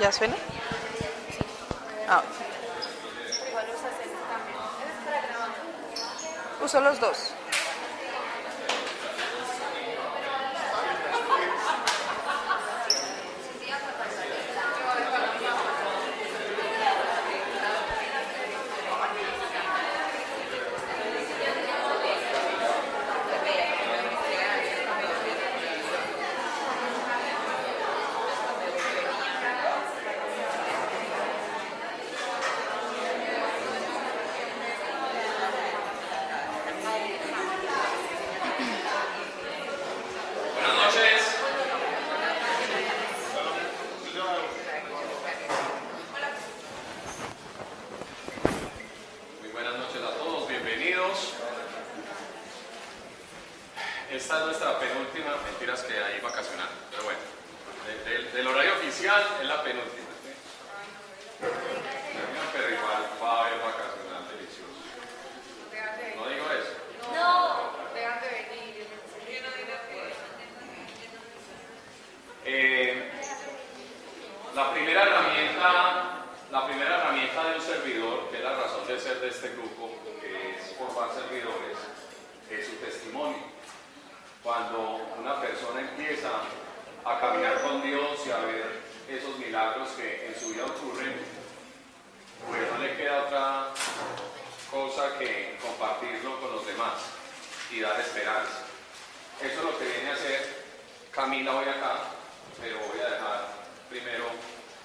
¿Ya suena? Ah. Uso los dos. Buenas noches. Muy buenas noches a todos, bienvenidos. Esta es nuestra penúltima, mentiras que hay vacacional, pero bueno, de- del- horario oficial es la penúltima. Pero igual va a haber vacacional delicioso. No digo eso. Eh, la primera herramienta, la primera herramienta de un servidor, que es la razón de ser de este grupo, que es formar servidores, es su testimonio. Cuando una persona empieza a caminar con Dios y a ver esos milagros que en su vida ocurren, pues no le queda otra cosa que compartirlo con los demás y dar esperanza. Eso es lo que viene a hacer Camila hoy acá, pero voy a dejar primero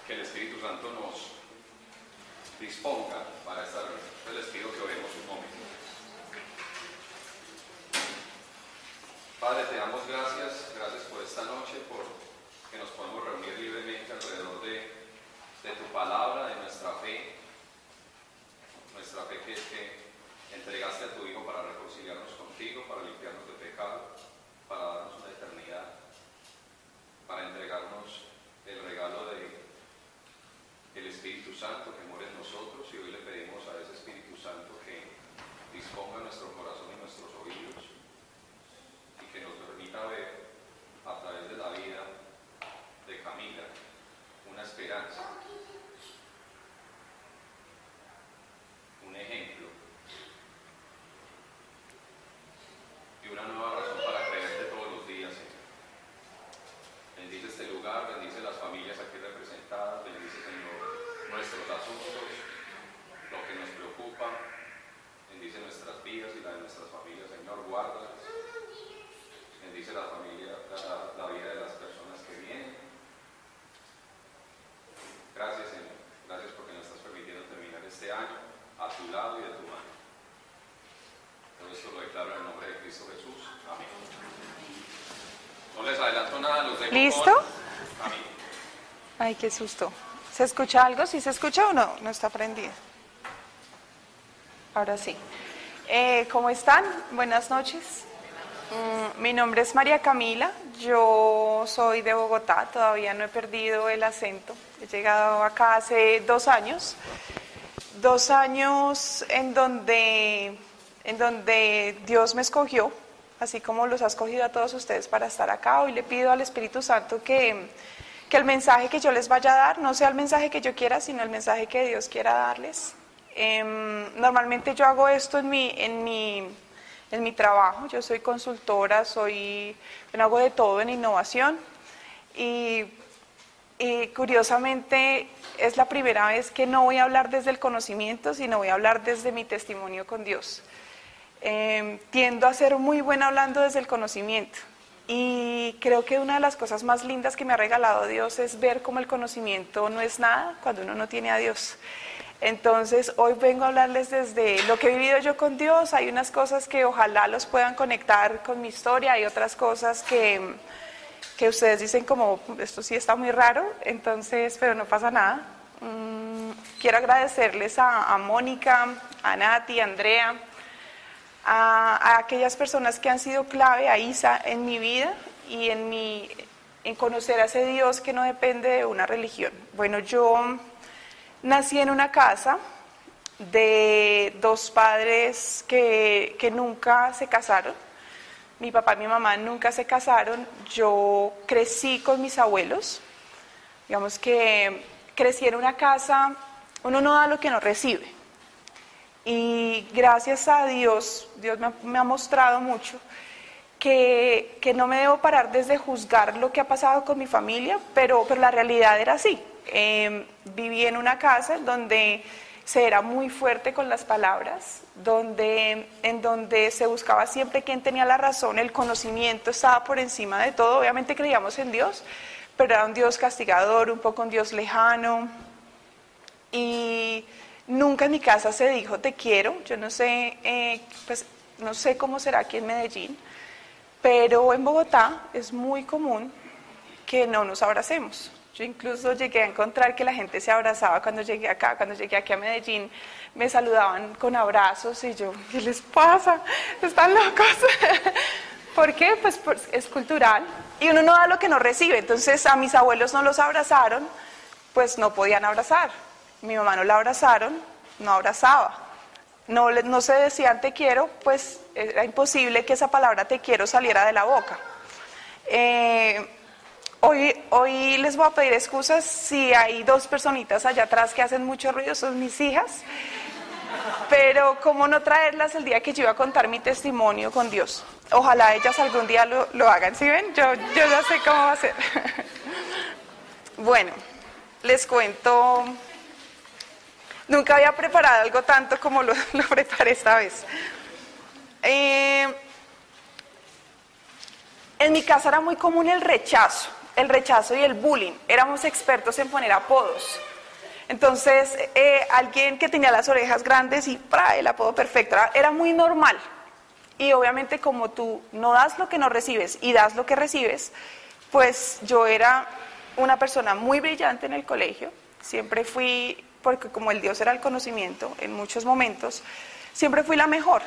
que el Espíritu Santo nos disponga para esta reunión. Entonces les pido que oremos un momento. Padre, te damos gracias, gracias por esta noche, por que nos podemos reunir libremente alrededor de, de tu palabra, de nuestra fe, nuestra fe que es que entregaste a tu Hijo para reconciliarnos contigo, para limpiarnos de pecado, para darnos una eternidad, para entregarnos el regalo de el Espíritu Santo que mora en nosotros y hoy le pedimos a ese Espíritu Santo que disponga nuestro corazón y nuestros oídos y que nos permita ver a través de la vida de Camila una esperanza, un ejemplo y una nueva razón para creerte todos los días, Señor. Bendice este lugar, bendice las familias aquí representadas, bendice, Señor, nuestros asuntos, lo que nos preocupa, bendice nuestras vidas y la de nuestras familias, Señor, guárdalas. Bendice la familia, la, la vida de las personas que vienen. Gracias, Señor. Gracias porque nos estás permitiendo terminar este año a tu lado y de tu mano. Todo esto lo declaro en el nombre de Cristo Jesús. Amén. No les adelanto nada, los dejo ¿Listo? Ay, qué susto. ¿Se escucha algo? ¿Sí se escucha o no? No está prendida. Ahora sí. Eh, ¿Cómo están? Buenas noches. Mm, mi nombre es María Camila. Yo soy de Bogotá. Todavía no he perdido el acento. He llegado acá hace dos años. Dos años en donde, en donde Dios me escogió, así como los ha escogido a todos ustedes para estar acá. Hoy le pido al Espíritu Santo que, que el mensaje que yo les vaya a dar no sea el mensaje que yo quiera, sino el mensaje que Dios quiera darles. Em, normalmente yo hago esto en mi, en mi, en mi trabajo. Yo soy consultora, soy, bueno, hago de todo en innovación. Y y curiosamente es la primera vez que no voy a hablar desde el conocimiento, sino voy a hablar desde mi testimonio con Dios. Eh, tiendo a ser muy buena hablando desde el conocimiento. Y creo que una de las cosas más lindas que me ha regalado Dios es ver cómo el conocimiento no es nada cuando uno no tiene a Dios. Entonces, hoy vengo a hablarles desde lo que he vivido yo con Dios. Hay unas cosas que ojalá los puedan conectar con mi historia, hay otras cosas que, que ustedes dicen como, esto sí está muy raro, entonces, pero no pasa nada. Mm, quiero agradecerles a, a Mónica, a Nati, a Andrea, a, aquellas personas que han sido clave, a Isa, en mi vida y en, mi, en conocer a ese Dios que no depende de una religión. Bueno, yo nací en una casa de dos padres que, que nunca se casaron. Mi papá y mi mamá nunca se casaron. Yo crecí con mis abuelos. Digamos que crecí en una casa, uno no da lo que no recibe. Y gracias a Dios, Dios me ha, mostrado mucho que, que, no me debo parar desde juzgar lo que ha pasado con mi familia, pero, pero la realidad era así. Em, viví en una casa donde se era muy fuerte con las palabras, donde, en donde se buscaba siempre quién tenía la razón, el conocimiento estaba por encima de todo, obviamente creíamos en Dios, pero era un Dios castigador, un poco un Dios lejano, y nunca en mi casa se dijo te quiero, yo no sé, eh, pues no sé cómo será aquí en Medellín, pero en Bogotá es muy común que no nos abracemos. Yo incluso llegué a encontrar que la gente se abrazaba cuando llegué acá, cuando llegué aquí a Medellín, me saludaban con abrazos y yo, ¿qué les pasa? Están locos. ¿Por qué? Pues, es cultural y uno no da lo que no recibe. Entonces a mis abuelos no los abrazaron, pues no podían abrazar. Mi mamá no la abrazaron, no abrazaba. No, no se decían te quiero, pues era imposible que esa palabra te quiero saliera de la boca. Eh, Hoy, hoy les voy a pedir excusas si hay dos personitas allá atrás que hacen mucho ruido, son mis hijas. Pero cómo no traerlas el día que yo iba a contar mi testimonio con Dios. Ojalá ellas algún día lo, lo hagan. ¿Sí ven? Yo, yo ya sé cómo va a ser. bueno, les cuento. Nunca había preparado algo tanto como lo, preparé esta vez. Eh, en mi casa era muy común el rechazo el rechazo y el bullying. Éramos expertos en poner apodos. Entonces, eh, alguien que tenía las orejas grandes y para el apodo perfecto era, muy normal. Y obviamente como tú no das lo que no recibes y das lo que recibes, pues yo era una persona muy brillante en el colegio. Siempre fui, porque como el Dios era el conocimiento en muchos momentos, siempre fui la mejor.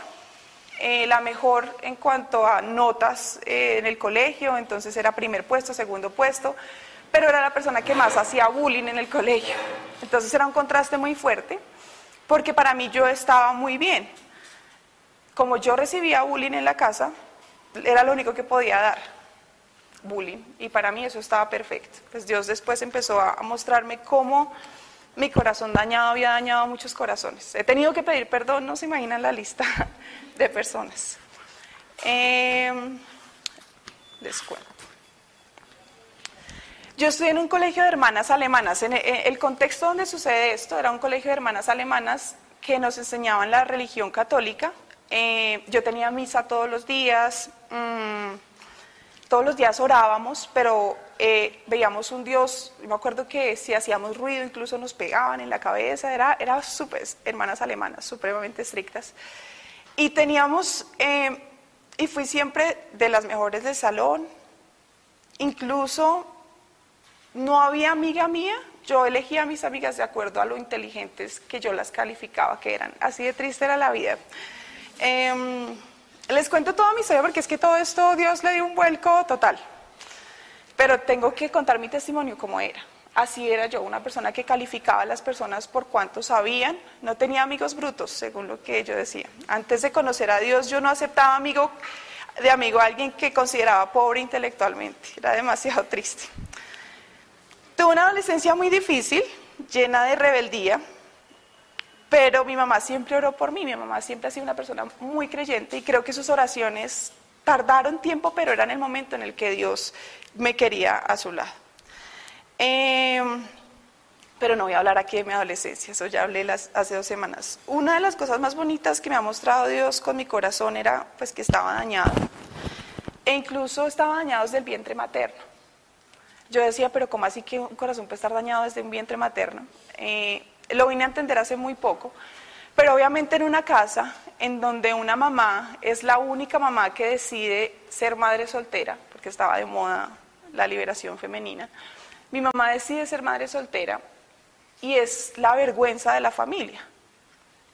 Eh, la mejor en cuanto a notas eh, en el colegio, entonces era primer puesto, segundo puesto, pero era la persona que más hacía bullying en el colegio. Entonces era un contraste muy fuerte, porque para mí yo estaba muy bien. Como yo recibía bullying en la casa, era lo único que podía dar, bullying, y para mí eso estaba perfecto. Pues Dios después empezó a mostrarme cómo mi corazón dañado había dañado muchos corazones. He tenido que pedir perdón, no se imaginan la lista de personas. Eh. Yo estudié en un colegio de hermanas alemanas. En el contexto donde sucede esto era un colegio de hermanas alemanas que nos enseñaban la religión católica. Eh, yo tenía misa todos los días, mm, todos los días orábamos, pero eh, veíamos un Dios, me acuerdo que si hacíamos ruido incluso nos pegaban en la cabeza, era, era súper, hermanas alemanas, supremamente estrictas. Y teníamos, eh, y fui siempre de las mejores del salón, incluso no había amiga mía, yo elegía a mis amigas de acuerdo a lo inteligentes que yo las calificaba que eran. Así de triste era la vida. Em, les cuento toda mi historia porque es que todo esto Dios le dio un vuelco total. Pero tengo que contar mi testimonio como era. Así era yo, una persona que calificaba a las personas por cuánto sabían, no tenía amigos brutos, según lo que yo decía. Antes de conocer a Dios, yo no aceptaba amigo de amigo a alguien que consideraba pobre intelectualmente, era demasiado triste. Tuve una adolescencia muy difícil, llena de rebeldía, pero mi mamá siempre oró por mí, mi mamá siempre ha sido una persona muy creyente y creo que sus oraciones tardaron tiempo, pero eran el momento en el que Dios me quería a su lado. Em, pero no voy a hablar aquí de mi adolescencia, eso ya hablé las, hace dos semanas. Una de las cosas más bonitas que me ha mostrado Dios con mi corazón era pues que estaba dañado. E incluso estaba dañado desde el vientre materno. Yo decía, pero ¿cómo así que un corazón puede estar dañado desde un vientre materno? Eh, lo vine a entender hace muy poco, pero obviamente en una casa en donde una mamá es la única mamá que decide ser madre soltera, porque estaba de moda la liberación femenina, mi mamá decide ser madre soltera y es la vergüenza de la familia.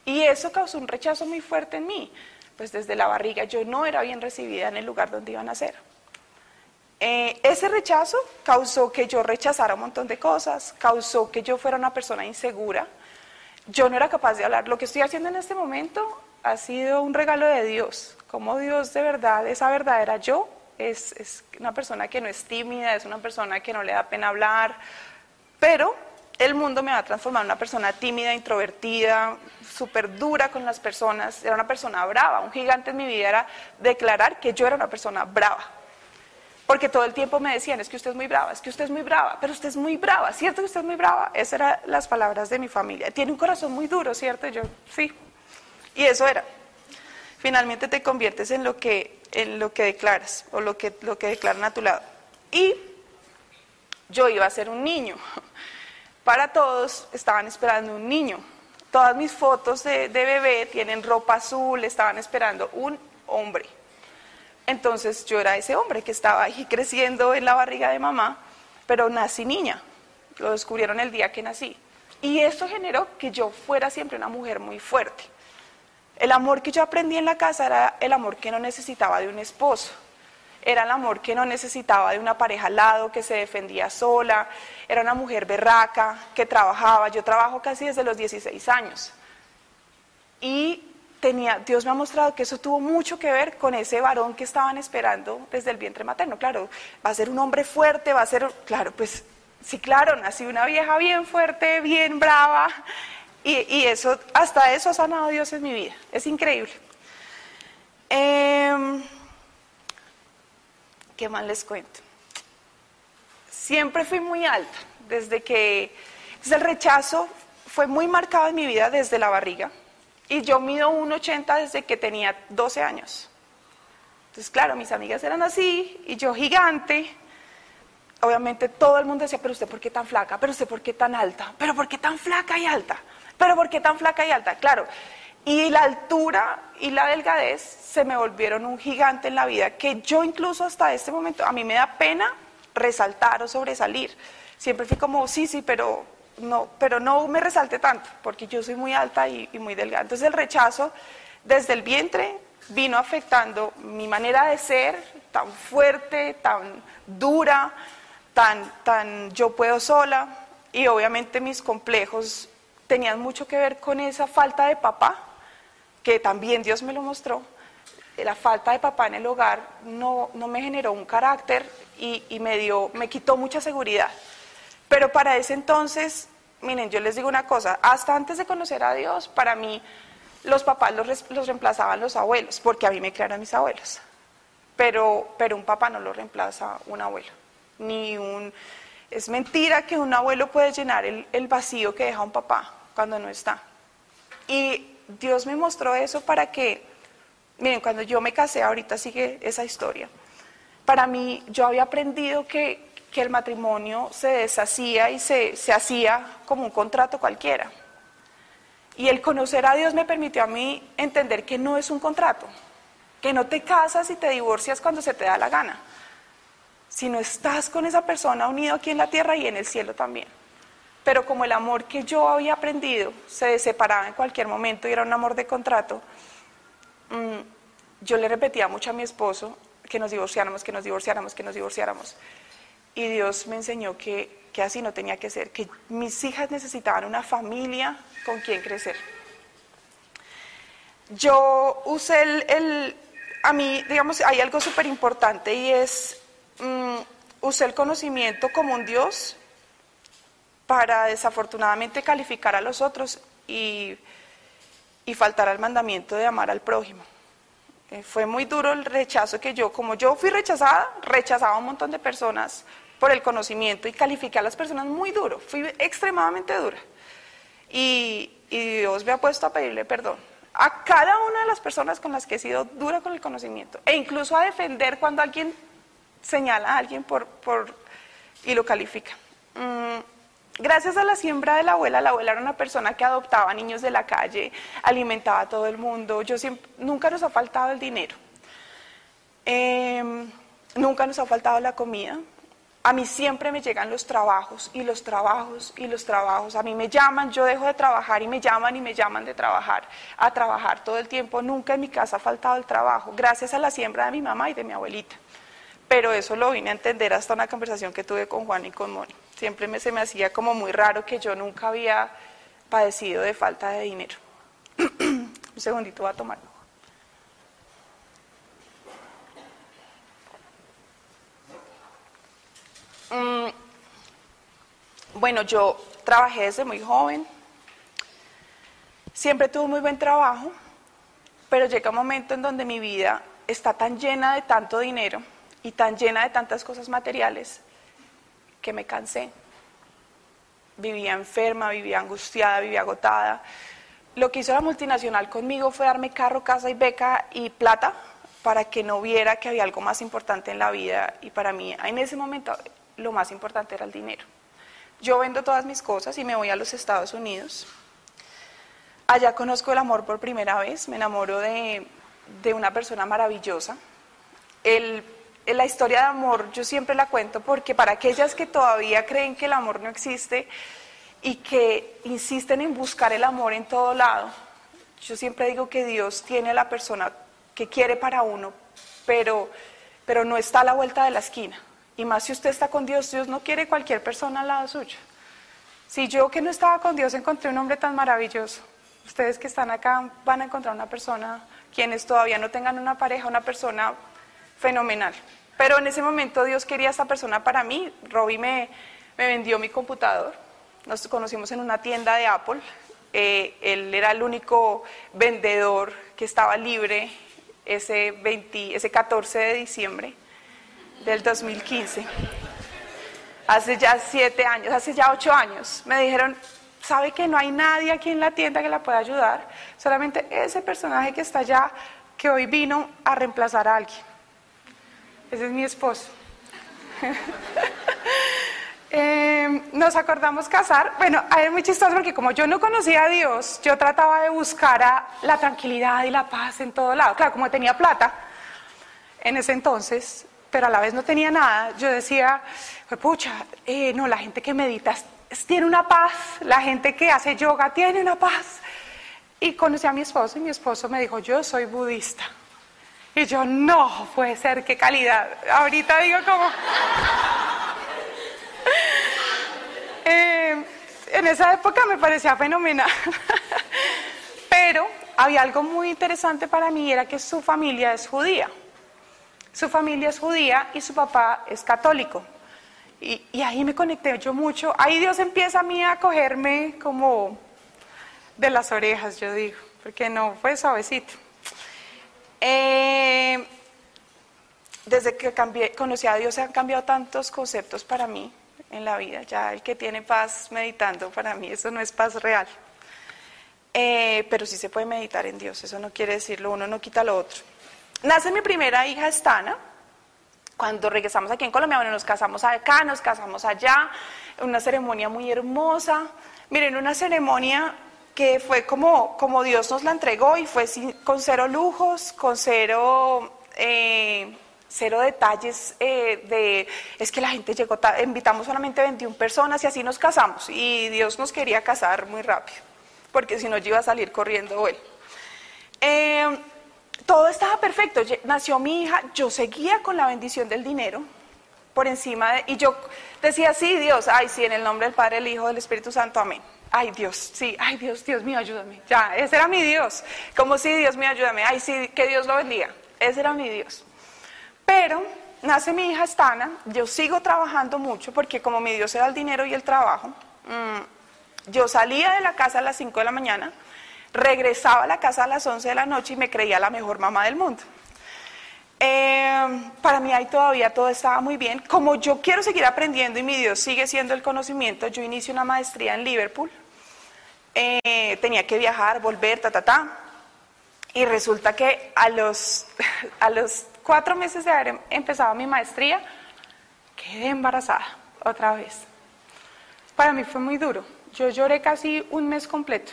Y eso causó un rechazo muy fuerte en mí, pues desde la barriga yo no era bien recibida en el lugar donde iba a nacer. Eh, ese rechazo causó que yo rechazara un montón de cosas, causó que yo fuera una persona insegura. Yo no era capaz de hablar. Lo que estoy haciendo en este momento ha sido un regalo de Dios. Como Dios de verdad, esa verdadera yo, es, una persona que no es tímida, es una persona que no le da pena hablar, Pero el mundo me va a transformar en una persona tímida, introvertida, súper dura con las personas. Era una persona brava. Un gigante en mi vida era declarar que yo era una persona brava. Porque todo el tiempo me decían, es que usted es muy brava, es que usted es muy brava, pero usted es muy brava, ¿cierto que usted es muy brava? Esas eran las palabras de mi familia. Tiene un corazón muy duro, ¿cierto? yo, sí. Y eso era. Finalmente te conviertes en lo que, en lo que declaras o lo que, lo que declaran a tu lado. Y yo iba a ser un niño. Para todos estaban esperando un niño. Todas mis fotos de, de bebé tienen ropa azul, estaban esperando un hombre. Entonces yo era ese hombre que estaba ahí creciendo en la barriga de mamá, pero nací niña. Lo descubrieron el día que nací. Y esto generó que yo fuera siempre una mujer muy fuerte. El amor que yo aprendí en la casa era el amor que no necesitaba de un esposo. Era el amor que no necesitaba de una pareja al lado, que se defendía sola. Era una mujer berraca, que trabajaba. Yo trabajo casi desde los 16 años. Y Dios me ha mostrado que eso tuvo mucho que ver con ese varón que estaban esperando desde el vientre materno. Claro, va a ser un hombre fuerte, va a ser, claro, pues sí, claro, nací una vieja bien fuerte, bien brava, y, eso, hasta eso ha sanado Dios en mi vida. Es increíble. Em, ¿Qué más les cuento? Siempre fui muy alta, desde que desde el rechazo fue muy marcado en mi vida desde la barriga. Y yo mido 1,80 desde que tenía 12 años. Entonces, claro, mis amigas eran así y yo gigante. Obviamente todo el mundo decía, pero usted por qué tan flaca, pero usted por qué tan alta, pero por qué tan flaca y alta, pero por qué tan flaca y alta, claro. Y la altura y la delgadez se me volvieron un gigante en la vida que yo incluso hasta este momento, a mí me da pena resaltar o sobresalir. Siempre fui como, sí, sí, pero no, pero no me resalte tanto, porque yo soy muy alta y, muy delgada. Entonces el rechazo desde el vientre vino afectando mi manera de ser, tan fuerte, tan dura, tan, tan yo puedo sola, y obviamente mis complejos tenían mucho que ver con esa falta de papá, que también Dios me lo mostró. La falta de papá en el hogar no, me generó un carácter y, y me, dio, me quitó mucha seguridad. Pero para ese entonces, miren, yo les digo una cosa, hasta antes de conocer a Dios, para mí los papás los, reemplazaban los abuelos, porque a mí me crearon mis abuelos. Pero, pero un papá no lo reemplaza un abuelo. Ni un, es mentira que un abuelo puede llenar el, el vacío que deja un papá cuando no está. Y Dios me mostró eso para que, miren, cuando yo me casé, ahorita sigue esa historia. Para mí, yo había aprendido que que el matrimonio se deshacía y se, se hacía como un contrato cualquiera. Y el conocer a Dios me permitió a mí entender que no es un contrato, que no te casas y te divorcias cuando se te da la gana, sino estás con esa persona unido aquí en la tierra y en el cielo también. Pero como el amor que yo había aprendido se separaba en cualquier momento y era un amor de contrato, mm, yo le repetía mucho a mi esposo que nos divorciáramos, que nos divorciáramos, que nos divorciáramos. Y Dios me enseñó que, así no tenía que ser, que mis hijas necesitaban una familia con quien crecer. Yo usé el, a mí, digamos, hay algo súper importante y es, mm, usé el conocimiento como un Dios para desafortunadamente calificar a los otros y, y faltar al mandamiento de amar al prójimo. Eh, fue muy duro el rechazo que yo, como yo fui rechazada, rechazaba a un montón de personas por el conocimiento y califiqué a las personas muy duro, fui extremadamente dura. Y, Dios me ha puesto a pedirle perdón a cada una de las personas con las que he sido dura con el conocimiento e incluso a defender cuando alguien señala a alguien por, por y lo califica. Mm, gracias a la siembra de la abuela, la abuela era una persona que adoptaba niños de la calle, alimentaba a todo el mundo, yo siempre, nunca nos ha faltado el dinero, em, nunca nos ha faltado la comida, a mí siempre me llegan los trabajos y los trabajos y los trabajos. A mí me llaman, yo dejo de trabajar y me llaman y me llaman de trabajar, a trabajar todo el tiempo. Nunca en mi casa ha faltado el trabajo, gracias a la siembra de mi mamá y de mi abuelita. Pero eso lo vine a entender hasta una conversación que tuve con Juan y con Moni. Siempre me, se me hacía como muy raro que yo nunca había padecido de falta de dinero. Un segundito, voy a tomar. Mm, Bueno, yo trabajé desde muy joven, siempre tuve muy buen trabajo, pero llega un momento en donde mi vida está tan llena de tanto dinero y tan llena de tantas cosas materiales que me cansé. Vivía enferma, vivía angustiada, vivía agotada. Lo que hizo la multinacional conmigo fue darme carro, casa y beca y plata para que no viera que había algo más importante en la vida y para mí en ese momento lo más importante era el dinero. Yo vendo todas mis cosas y me voy a los Estados Unidos. Allá conozco el amor por primera vez, me enamoro de, una persona maravillosa. la historia de amor yo siempre la cuento porque para aquellas que todavía creen que el amor no existe y que insisten en buscar el amor en todo lado, yo siempre digo que Dios tiene a la persona que quiere para uno, pero, pero no está a la vuelta de la esquina. Y más si usted está con Dios, Dios no quiere cualquier persona al lado suyo. Si yo que no estaba con Dios encontré un hombre tan maravilloso, ustedes que están acá van a encontrar una persona, quienes todavía no tengan una pareja, una persona fenomenal. Pero en ese momento Dios quería a esta persona para mí. Robbie me, vendió mi computador. Nos conocimos en una tienda de Apple. Eh, él era el único vendedor que estaba libre ese, 20, ese 14 de diciembre del 2015, hace ya siete años, hace ya ocho años, me dijeron, ¿sabe que no hay nadie aquí en la tienda que la pueda ayudar? Solamente ese personaje que está allá, que hoy vino a reemplazar a alguien. Ese es mi esposo. Eh, nos acordamos casar. Bueno, es muy chistoso porque como yo no conocía a Dios, yo trataba de buscar a la tranquilidad y la paz en todo lado. Claro, como tenía plata en ese entonces, pero a la vez no tenía nada, yo decía, pues pucha, eh, no, la gente que medita tiene una paz, la gente que hace yoga tiene una paz. Y conocí a mi esposo y mi esposo me dijo, yo soy budista. Y yo, no, puede ser, qué calidad. Ahorita digo como... Eh, en esa época me parecía fenomenal. Pero había algo muy interesante para mí, era que su familia es judía. Su familia es judía y su papá es católico. Y, ahí me conecté yo mucho. Ahí Dios empieza a mí a cogerme como de las orejas, yo digo, porque no fue suavecito. Eh, desde que cambié, conocí a Dios se han cambiado tantos conceptos para mí en la vida. Ya el que tiene paz meditando, para mí eso no es paz real. Eh, pero sí se puede meditar en Dios, eso no quiere decirlo, uno no quita lo otro. Nace mi primera hija, Estana. Cuando regresamos aquí en Colombia, bueno, nos casamos acá, nos casamos allá, una ceremonia muy hermosa. Miren, una ceremonia que fue como, como Dios nos la entregó y fue con cero lujos, con cero, eh, cero detalles eh, de, es que la gente llegó, invitamos solamente 21 personas y así nos casamos. Y Dios nos quería casar muy rápido, porque si no yo iba a salir corriendo él. Eh, todo estaba perfecto. Nació mi hija, yo seguía con la bendición del dinero por encima de... Y yo decía, sí, Dios, ay, sí, en el nombre del Padre, el Hijo, del Espíritu Santo, amén. Ay, Dios, sí, ay, Dios, Dios mío, ayúdame. Ya, ese era mi Dios. Como sí, Dios mío, ayúdame. Ay, sí, que Dios lo bendiga. Ese era mi Dios. Pero nace mi hija Estana, yo sigo trabajando mucho porque como mi Dios era el dinero y el trabajo, mm, yo salía de la casa a las 5 de la mañana, regresaba a la casa a las 11 de la noche y me creía la mejor mamá del mundo. Eh, para mí ahí todavía todo estaba muy bien. Como yo quiero seguir aprendiendo y mi Dios sigue siendo el conocimiento, yo inicio una maestría en Liverpool. Eh, tenía que viajar, volver, ta, ta, ta. Y resulta que a los, a los cuatro meses de haber empezado mi maestría, quedé embarazada otra vez. Para mí fue muy duro. Yo lloré casi un mes completo.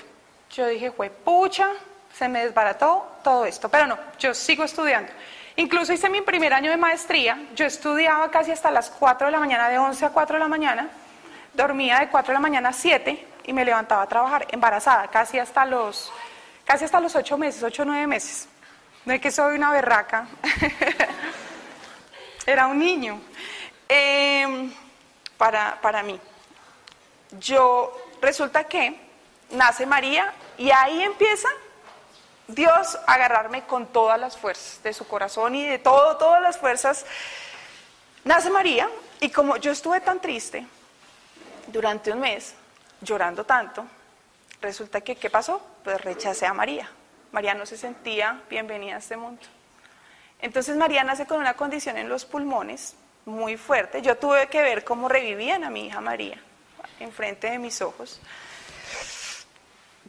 Yo dije, fue pucha, se me desbarató todo esto, pero no, yo sigo estudiando. Incluso hice mi primer año de maestría, yo estudiaba casi hasta las 4 de la mañana, de 11 a 4 de la mañana, dormía de 4 de la mañana a 7 y me levantaba a trabajar embarazada, casi hasta los, casi hasta los 8 meses, 8 o 9 meses. No es que soy una berraca, era un niño. Em, para, para mí, yo resulta que nace María y ahí empieza Dios a agarrarme con todas las fuerzas de su corazón y de todo, todas las fuerzas. Nace María y como yo estuve tan triste, durante un mes, llorando tanto, resulta que, ¿qué pasó? Pues rechacé a María. María no se sentía bienvenida a este mundo. Entonces María nace con una condición en los pulmones muy fuerte. Yo tuve que ver cómo revivían a mi hija María enfrente de mis ojos.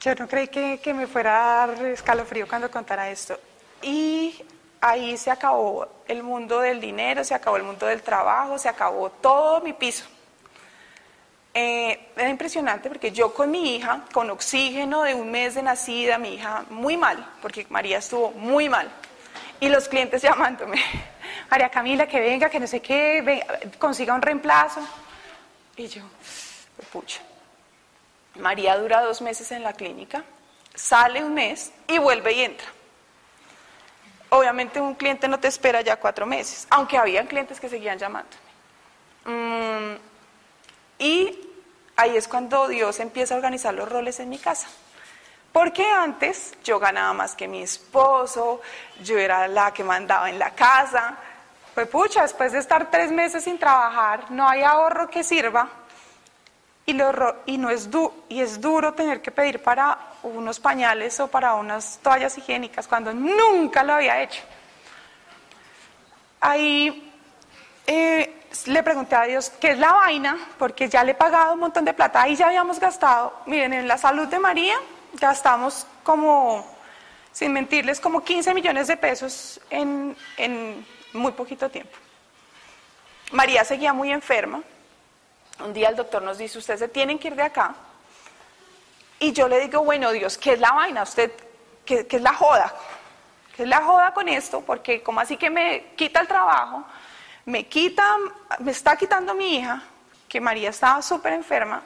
Yo no creí que, que me fuera a dar escalofrío cuando contara esto. Y ahí se acabó el mundo del dinero, se acabó el mundo del trabajo, se acabó todo mi piso. Eh, era impresionante porque yo con mi hija, con oxígeno de un mes de nacida, mi hija muy mal, porque María estuvo muy mal. Y los clientes llamándome, María Camila, que venga, que no sé qué, consiga un reemplazo. Y yo, pucha. María dura dos meses en la clínica, sale un mes y vuelve y entra. Obviamente un cliente no te espera ya cuatro meses, aunque habían clientes que seguían llamándome. Mm, y ahí es cuando Dios empieza a organizar los roles en mi casa. Porque antes yo ganaba más que mi esposo, yo era la que mandaba en la casa. Pues pucha, después de estar tres meses sin trabajar, no hay ahorro que sirva. Y, lo, y, no es y es duro tener que pedir para unos pañales o para unas toallas higiénicas cuando nunca lo había hecho. Ahí eh, le pregunté a Dios, ¿qué es la vaina? Porque ya le he pagado un montón de plata, ahí ya habíamos gastado, miren, en la salud de María gastamos como, sin mentirles, como 15 millones de pesos en, en muy poquito tiempo. María seguía muy enferma, un día el doctor nos dice, ustedes se tienen que ir de acá. Y yo le digo, bueno, Dios, ¿qué es la vaina? ¿Usted qué, es la joda? ¿Qué es la joda con esto? Porque como así que me quita el trabajo, me quita, me está quitando mi hija, que María estaba súper enferma,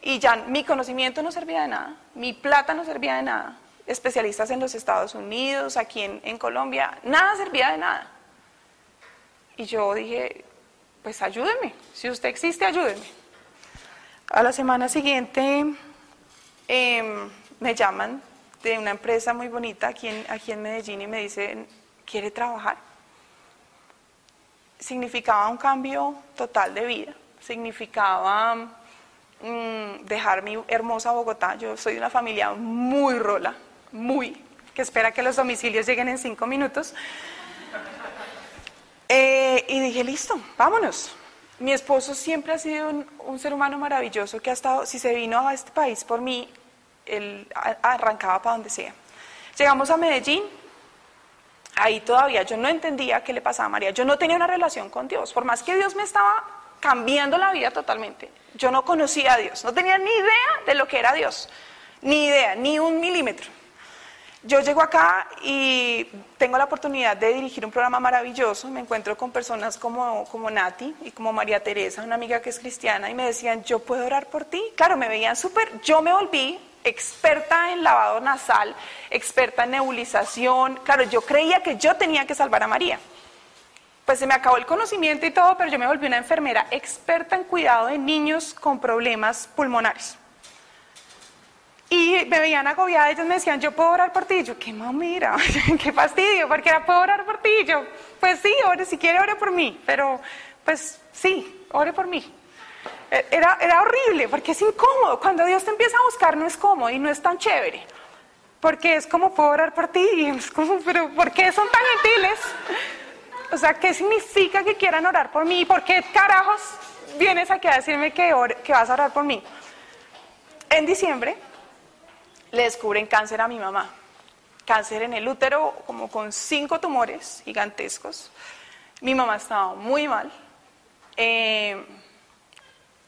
y ya mi conocimiento no servía de nada, mi plata no servía de nada, especialistas en los Estados Unidos, aquí en, en Colombia, nada servía de nada. Y yo dije, pues ayúdeme, si usted existe, ayúdeme. A la semana siguiente em, me llaman de una empresa muy bonita aquí en, aquí en Medellín y me dicen, ¿quiere trabajar? Significaba un cambio total de vida, significaba mm, dejar mi hermosa Bogotá. Yo soy de una familia muy rola, muy, que espera que los domicilios lleguen en cinco minutos. Eh, y dije, listo, vámonos. Mi esposo siempre ha sido un, ser humano maravilloso que ha estado, si se vino a este país por mí, él arrancaba para donde sea. Llegamos a Medellín, ahí todavía yo no entendía qué le pasaba a María, yo no tenía una relación con Dios, por más que Dios me estaba cambiando la vida totalmente, yo no conocía a Dios, no tenía ni idea de lo que era Dios, ni idea, ni un milímetro. Yo llego acá y tengo la oportunidad de dirigir un programa maravilloso. Me encuentro con personas como, como Nati y como María Teresa, una amiga que es cristiana, y me decían, ¿yo puedo orar por ti? Claro, me veían súper. Yo me volví experta en lavado nasal, experta en nebulización. Claro, yo creía que yo tenía que salvar a María. Pues se me acabó el conocimiento y todo, pero yo me volví una enfermera experta en cuidado de niños con problemas pulmonares. Y me veían agobiada, ellos me decían, yo puedo orar por ti. Y yo, qué mamira, qué fastidio, porque era, puedo orar por ti. Y yo, pues sí, ore, si quiere, ore por mí. Pero, pues sí, ore por mí. E, era, era horrible, porque es incómodo. Cuando Dios te empieza a buscar, no es cómodo y no es tan chévere. Porque es como, puedo orar por ti. Y es como, pero ¿por qué son tan gentiles? O sea, ¿qué significa que quieran orar por mí? ¿Por qué carajos vienes aquí a decirme que, que vas a orar por mí? En diciembre le descubren cáncer a mi mamá. Cáncer en el útero, como con cinco tumores gigantescos. Mi mamá estaba muy mal. Eh,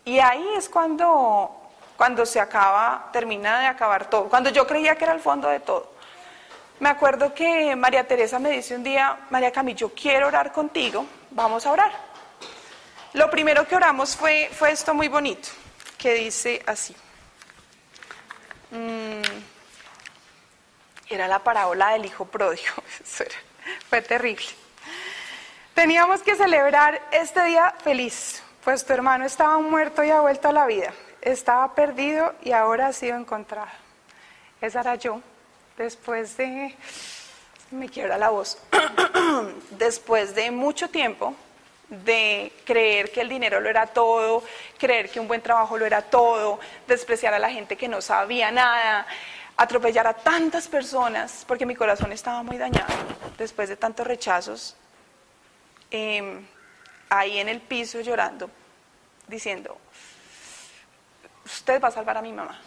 y ahí es cuando, cuando se acaba, termina de acabar todo. Cuando yo creía que era el fondo de todo. Me acuerdo que María Teresa me dice un día, María Camila, yo quiero orar contigo, vamos a orar. Lo primero que oramos fue, fue esto muy bonito, que dice así. Mm, era la parábola del hijo pródigo. fue terrible. Teníamos que celebrar este día feliz, pues tu hermano estaba muerto y ha vuelto a la vida. Estaba perdido y ahora ha sido encontrado. Esa era yo, después de... Me quiebra la voz. después de mucho tiempo de creer que el dinero lo era todo, creer que un buen trabajo lo era todo, despreciar a la gente que no sabía nada, atropellar a tantas personas, porque mi corazón estaba muy dañado después de tantos rechazos, em, ahí en el piso llorando, diciendo, usted va a salvar a mi mamá.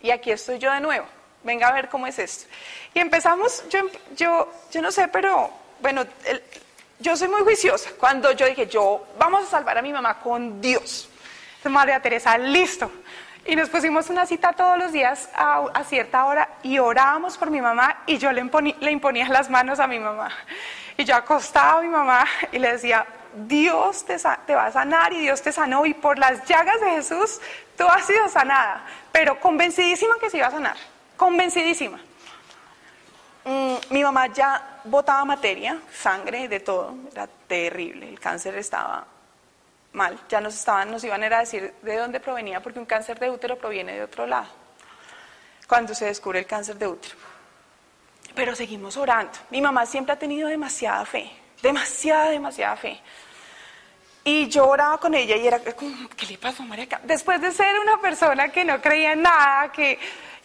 Y aquí estoy yo de nuevo, venga a ver cómo es esto. Y empezamos, yo, yo, yo no sé, pero bueno, yo soy muy juiciosa. Cuando yo dije, yo vamos a salvar a mi mamá con Dios. María Teresa, listo. Y nos pusimos una cita todos los días a, cierta hora y orábamos por mi mamá y yo le, le imponía las manos a mi mamá. Y yo acostaba a mi mamá y le decía, Dios te, te, va a sanar y Dios te sanó y por las llagas de Jesús tú has sido sanada, pero convencidísima que se iba a sanar, convencidísima. Mm, mi mamá ya botaba materia, sangre, de todo, era terrible, el cáncer estaba mal, ya nos, estaban, nos iban a decir de dónde provenía, porque un cáncer de útero proviene de otro lado, cuando se descubre el cáncer de útero. Pero seguimos orando. Mi mamá siempre ha tenido demasiada fe, demasiada, demasiada fe. Y yo oraba con ella y era como, ¿qué le pasó a María? Después de ser una persona que no creía en nada, que...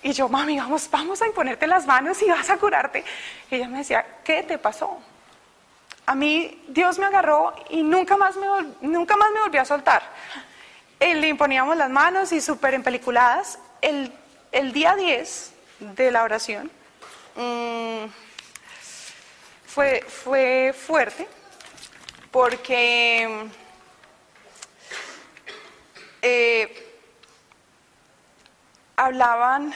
Y yo, mami, vamos, vamos a imponerte las manos y vas a curarte. Y ella me decía, ¿qué te pasó? A mí Dios me agarró y nunca más me, nunca más me volvió a soltar. Eh, le imponíamos las manos y súper empeliculadas. El, el día 10 de la oración mmm, fue, fue fuerte porque eh, hablaban,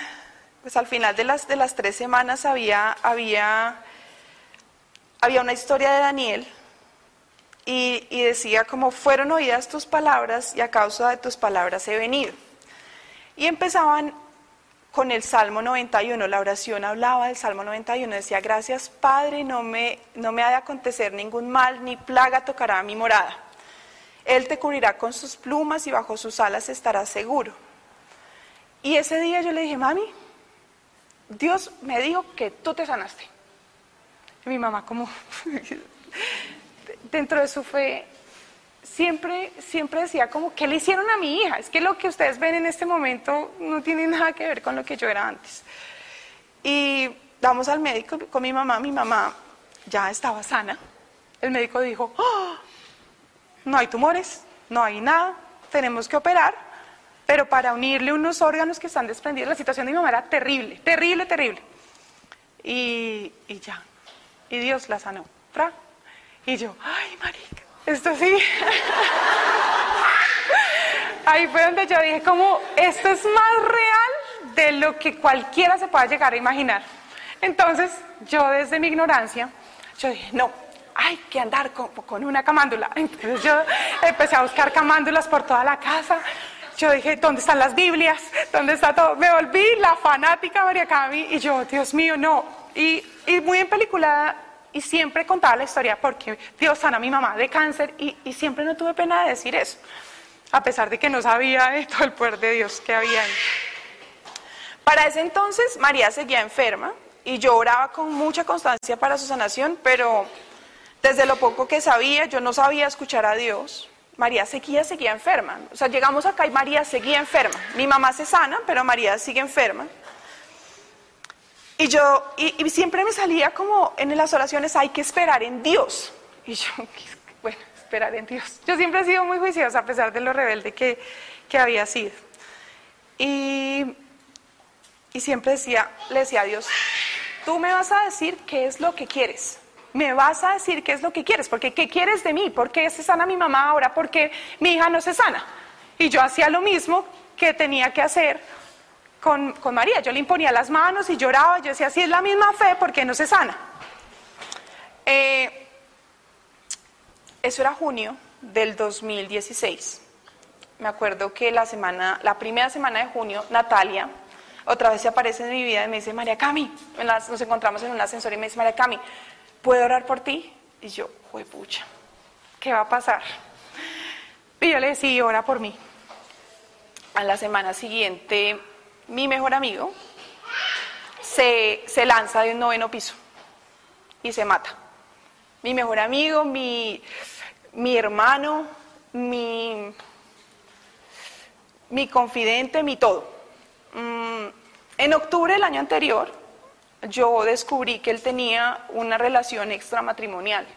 pues al final de las, de las tres semanas había, había, había una historia de Daniel y, decía como fueron oídas tus palabras y a causa de tus palabras he venido. Y empezaban con el Salmo 91, la oración hablaba del Salmo 91, decía, gracias Padre, no me, no me ha de acontecer ningún mal, ni plaga tocará mi morada. Él te cubrirá con sus plumas y bajo sus alas estarás seguro. Y ese día yo le dije, mami, Dios me dijo que tú te sanaste. Y mi mamá como, dentro de su fe, siempre, siempre decía como, ¿qué le hicieron a mi hija? Es que lo que ustedes ven en este momento no tiene nada que ver con lo que yo era antes. Y vamos al médico con mi mamá, mi mamá ya estaba sana. El médico dijo, ¡Oh! no hay tumores, no hay nada, tenemos que operar, pero para unirle unos órganos que están desprendidos, la situación de mi mamá era terrible, terrible, terrible. Y, y ya, y Dios la sanó. Y yo, ay, marica, esto sí. Ahí fue donde yo dije, como, esto es más real de lo que cualquiera se pueda llegar a imaginar. Entonces, yo desde mi ignorancia, yo dije, no, hay que andar con, una camándula. Entonces yo empecé a buscar camándulas por toda la casa. Yo dije, ¿dónde están las Biblias? ¿Dónde está todo? Me volví la fanática María Cami y yo, Dios mío, no. Y, y muy en película y siempre contaba la historia porque Dios sana a mi mamá de cáncer y, y, siempre no tuve pena de decir eso, a pesar de que no sabía de todo el poder de Dios que había ahí. Para ese entonces María seguía enferma y yo oraba con mucha constancia para su sanación, pero desde lo poco que sabía, yo no sabía escuchar a Dios. María seguía, seguía enferma. O sea, llegamos acá y María seguía enferma. Mi mamá se sana, pero María sigue enferma. Y yo, y, siempre me salía como en las oraciones, hay que esperar en Dios. Y yo, bueno, esperar en Dios. Yo siempre he sido muy juiciosa a pesar de lo rebelde que, que había sido. Y, y siempre decía, le decía a Dios, tú me vas a decir qué es lo que quieres me vas a decir qué es lo que quieres, porque ¿qué quieres de mí? ¿Por qué se sana mi mamá ahora? ¿Por qué mi hija no se sana? Y yo hacía lo mismo que tenía que hacer con, María. Yo le imponía las manos y lloraba. Yo decía, si es la misma fe, ¿por qué no se sana? Eh, eso era junio del 2016. Me acuerdo que la semana, la primera semana de junio, Natalia otra vez se aparece en mi vida y me dice, María Cami, nos encontramos en un ascensor y me dice, María Cami, ¿puedo orar por ti? Y yo, pucha, ¿qué va a pasar? Y yo le decía, ora por mí. A la semana siguiente, mi mejor amigo se, se lanza de un noveno piso y se mata. Mi mejor amigo, mi, mi hermano, mi, mi confidente, mi todo. Mm, en octubre del año anterior, yo descubrí que él tenía una relación extramatrimonial.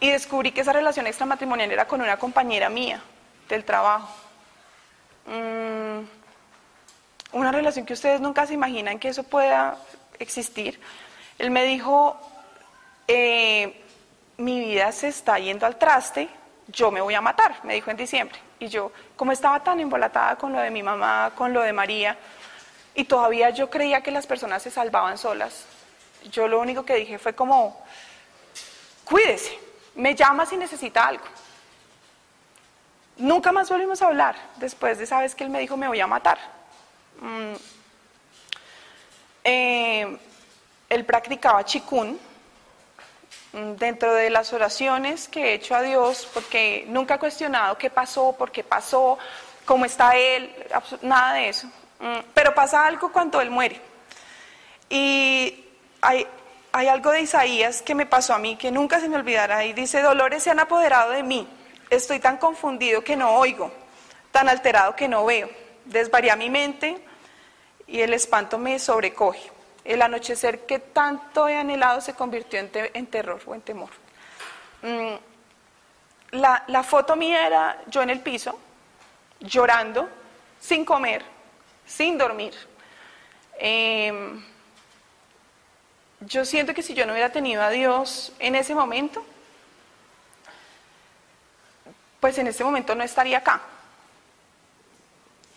Y descubrí que esa relación extramatrimonial era con una compañera mía del trabajo. Mm, una relación que ustedes nunca se imaginan que eso pueda existir. Él me dijo, eh, mi vida se está yendo al traste, yo me voy a matar, me dijo en diciembre. Y yo, como estaba tan embolatada con lo de mi mamá, con lo de María, y todavía yo creía que las personas se salvaban solas, yo lo único que dije fue como, cuídese, me llama si necesita algo. Nunca más volvimos a hablar después de esa vez que él me dijo me voy a matar. Mm. Eh, él practicaba chikun mm, dentro de las oraciones que he hecho a Dios, porque nunca he cuestionado qué pasó, por qué pasó, cómo está él, nada de eso. Mm, pero pasa algo cuando él muere. Y hay, algo de Isaías que me pasó a mí que nunca se me olvidará y dice, dolores se han apoderado de mí, estoy tan confundido que no oigo, tan alterado que no veo, desvaría mi mente y el espanto me sobrecoge. El anochecer que tanto he anhelado se convirtió en, terror o en temor. Mm, la, la foto mía era yo en el piso, llorando, sin comer, sin dormir. Eh, yo siento que si yo no hubiera tenido a Dios en ese momento, pues en ese momento no estaría acá.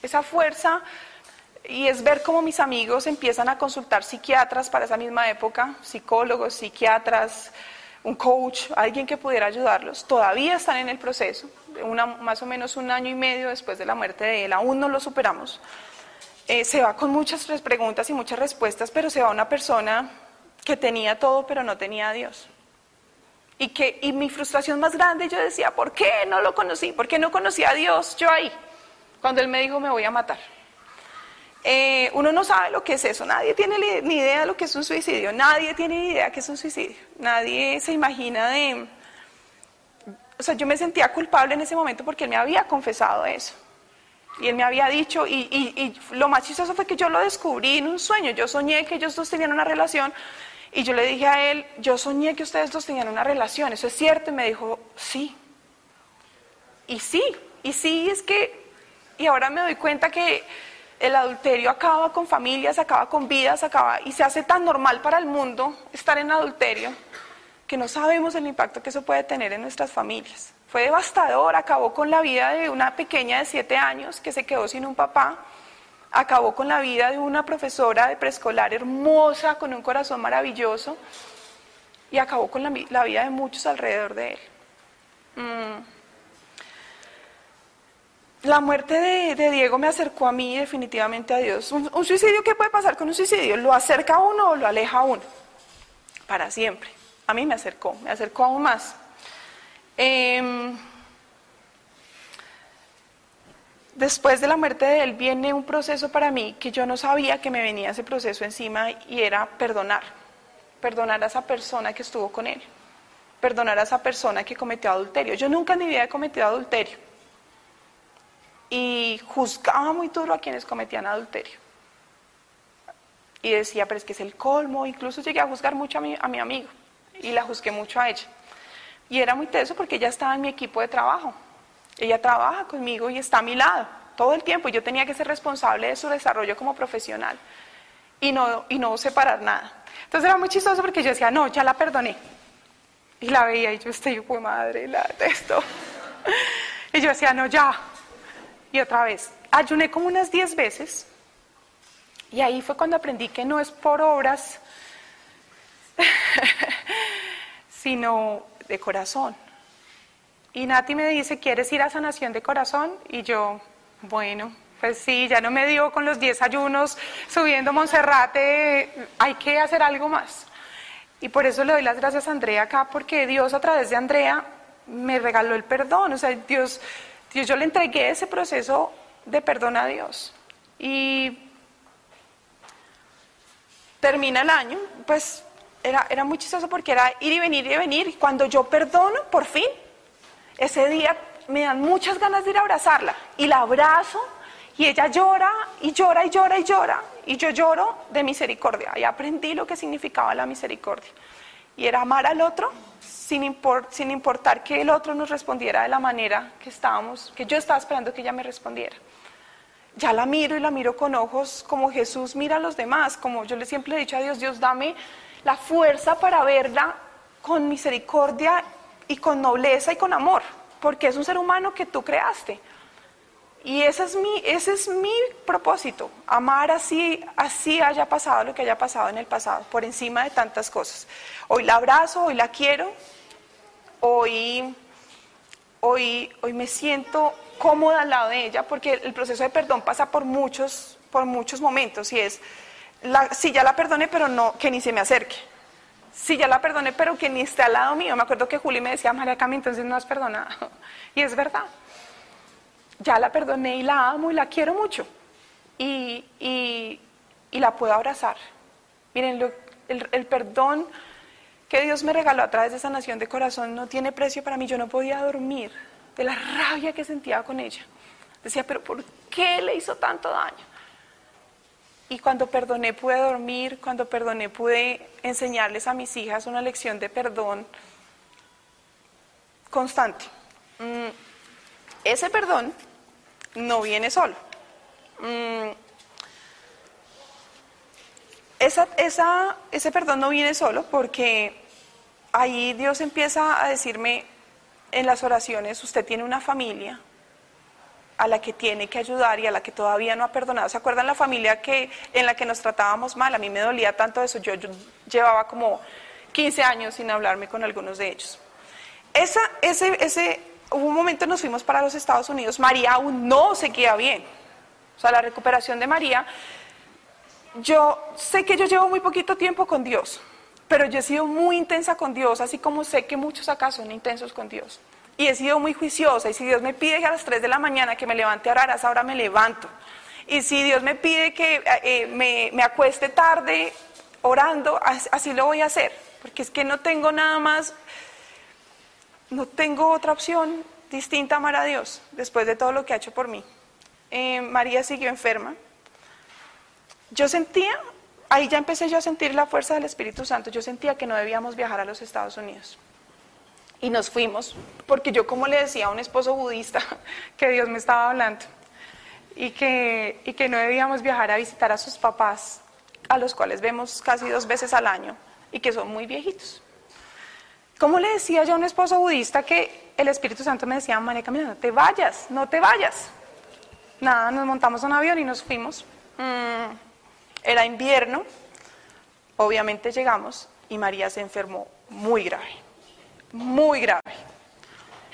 Esa fuerza y es ver cómo mis amigos empiezan a consultar psiquiatras para esa misma época, psicólogos, psiquiatras, un coach, alguien que pudiera ayudarlos. Todavía están en el proceso, una, más o menos un año y medio después de la muerte de él, aún no lo superamos. Eh, se va con muchas preguntas y muchas respuestas, pero se va una persona que tenía todo pero no tenía a Dios. Y, que, y mi frustración más grande, yo decía, ¿por qué no lo conocí? ¿Por qué no conocí a Dios yo ahí? Cuando Él me dijo, me voy a matar. Eh, uno no sabe lo que es eso, nadie tiene ni idea de lo que es un suicidio, nadie tiene ni idea que es un suicidio, nadie se imagina de... O sea, yo me sentía culpable en ese momento porque Él me había confesado eso. Y él me había dicho, y, y, lo más chistoso fue que yo lo descubrí en un sueño. Yo soñé que ellos dos tenían una relación y yo le dije a él, yo soñé que ustedes dos tenían una relación, ¿eso es cierto? Y me dijo, sí. Y sí, y sí es que, y ahora me doy cuenta que el adulterio acaba con familias, acaba con vidas, acaba, y se hace tan normal para el mundo estar en adulterio que no sabemos el impacto que eso puede tener en nuestras familias. Fue devastador, acabó con la vida de una pequeña de siete años que se quedó sin un papá acabó con la vida de una profesora de preescolar hermosa, con un corazón maravilloso, y acabó con la, vida de muchos alrededor de él. Mm. La muerte de, Diego me acercó a mí definitivamente a Dios. Un, suicidio, ¿qué puede pasar con un suicidio? ¿Lo acerca a uno o lo aleja a uno? Para siempre. A mí me acercó, me acercó aún más. Em, después de la muerte de él viene un proceso para mí que yo no sabía que me venía ese proceso encima y era perdonar. Perdonar a esa persona que estuvo con él. Perdonar a esa persona que cometió adulterio. Yo nunca en mi vida he cometido adulterio. Y juzgaba muy duro a quienes cometían adulterio. Y decía, pero es que es el colmo. Incluso llegué a juzgar mucho a mi, a mi amigo. Y la juzgué mucho a ella. Y era muy teso porque ella estaba en mi equipo de trabajo ella trabaja conmigo y está a mi lado todo el tiempo. Yo tenía que ser responsable de su desarrollo como profesional y no, y no separar nada. Entonces era muy chistoso porque yo decía, no, ya la perdoné. Y la veía y yo estoy, pues madre, la detesto. Y yo decía, no, ya. Y otra vez, ayuné como unas 10 veces. Y ahí fue cuando aprendí que no es por obras, sino de corazón. Y Nati me dice, ¿quieres ir a sanación de corazón? Y yo, bueno, pues sí, ya no me dio con los 10 ayunos subiendo Monserrate, hay que hacer algo más. Y por eso le doy las gracias a Andrea acá, porque Dios a través de Andrea me regaló el perdón. O sea, Dios, Dios yo le entregué ese proceso de perdón a Dios. Y termina el año, pues era, era muy chistoso porque era ir y venir y venir. Cuando yo perdono, por fin, ese día me dan muchas ganas de ir a abrazarla. Y la abrazo y ella llora y llora y llora y llora. Y yo lloro de misericordia. Y aprendí lo que significaba la misericordia. Y era amar al otro sin, sin importar que el otro nos respondiera de la manera que estábamos, que yo estaba esperando que ella me respondiera. Ya la miro y la miro con ojos como Jesús mira a los demás, como yo le siempre he dicho a Dios, Dios dame la fuerza para verla con misericordia y con nobleza y con amor, porque es un ser humano que tú creaste. Y ese es mi, ese es mi propósito, amar así, así haya pasado lo que haya pasado en el pasado, por encima de tantas cosas. Hoy la abrazo, hoy la quiero, hoy, hoy, hoy me siento cómoda al lado de ella, porque el proceso de perdón pasa por muchos, por muchos momentos, y es, la, si ya la perdoné, pero no, que ni se me acerque. Si ya la perdoné, pero que ni esté al lado mío. Me acuerdo que Juli me decía, María Cami, entonces no has perdonado. Y es verdad. Ya la perdoné y la amo y la quiero mucho. Y, y, la puedo abrazar. Miren, el, el perdón que Dios me regaló a través de esa nación de corazón no tiene precio para mí. Yo no podía dormir de la rabia que sentía con ella. Decía, pero ¿por qué le hizo tanto daño? Y cuando perdoné pude dormir, cuando perdoné pude enseñarles a mis hijas una lección de perdón constante. Mm, ese perdón no viene solo. Mm, ese perdón no viene solo porque ahí Dios empieza a decirme en las oraciones, usted tiene una familia, a la que tiene que ayudar y a la que todavía no ha perdonado. ¿Se acuerdan la familia que, en la que nos tratábamos mal? A mí me dolía tanto eso. Yo, llevaba como 15 años sin hablarme con algunos de ellos. Esa, ese, ese, hubo un momento nos fuimos para los Estados Unidos. María aún no se queda bien. O sea, la recuperación de María. Yo sé que yo llevo muy poquito tiempo con Dios, pero yo he sido muy intensa con Dios, así como sé que muchos acá son intensos con Dios. Y he sido muy juiciosa. Y si Dios me pide que a las 3 de la mañana que me levante a orar, a esa hora me levanto. Y si Dios me pide que eh, me, me, acueste tarde orando, así lo voy a hacer. Porque es que no tengo nada más, no tengo otra opción distinta a amar a Dios después de todo lo que ha hecho por mí. Eh, María siguió enferma. Yo sentía, ahí ya empecé yo a sentir la fuerza del Espíritu Santo. Yo sentía que no debíamos viajar a los Estados Unidos. Y nos fuimos, porque yo como le decía a un esposo budista que Dios me estaba hablando y que, y que no debíamos viajar a visitar a sus papás, a los cuales vemos casi dos veces al año y que son muy viejitos. ¿Cómo le decía yo a un esposo budista que el Espíritu Santo me decía, María Camila, no te vayas, no te vayas? Nada, nos montamos un avión y nos fuimos. Mm, era invierno, obviamente llegamos y María se enfermó muy grave muy grave.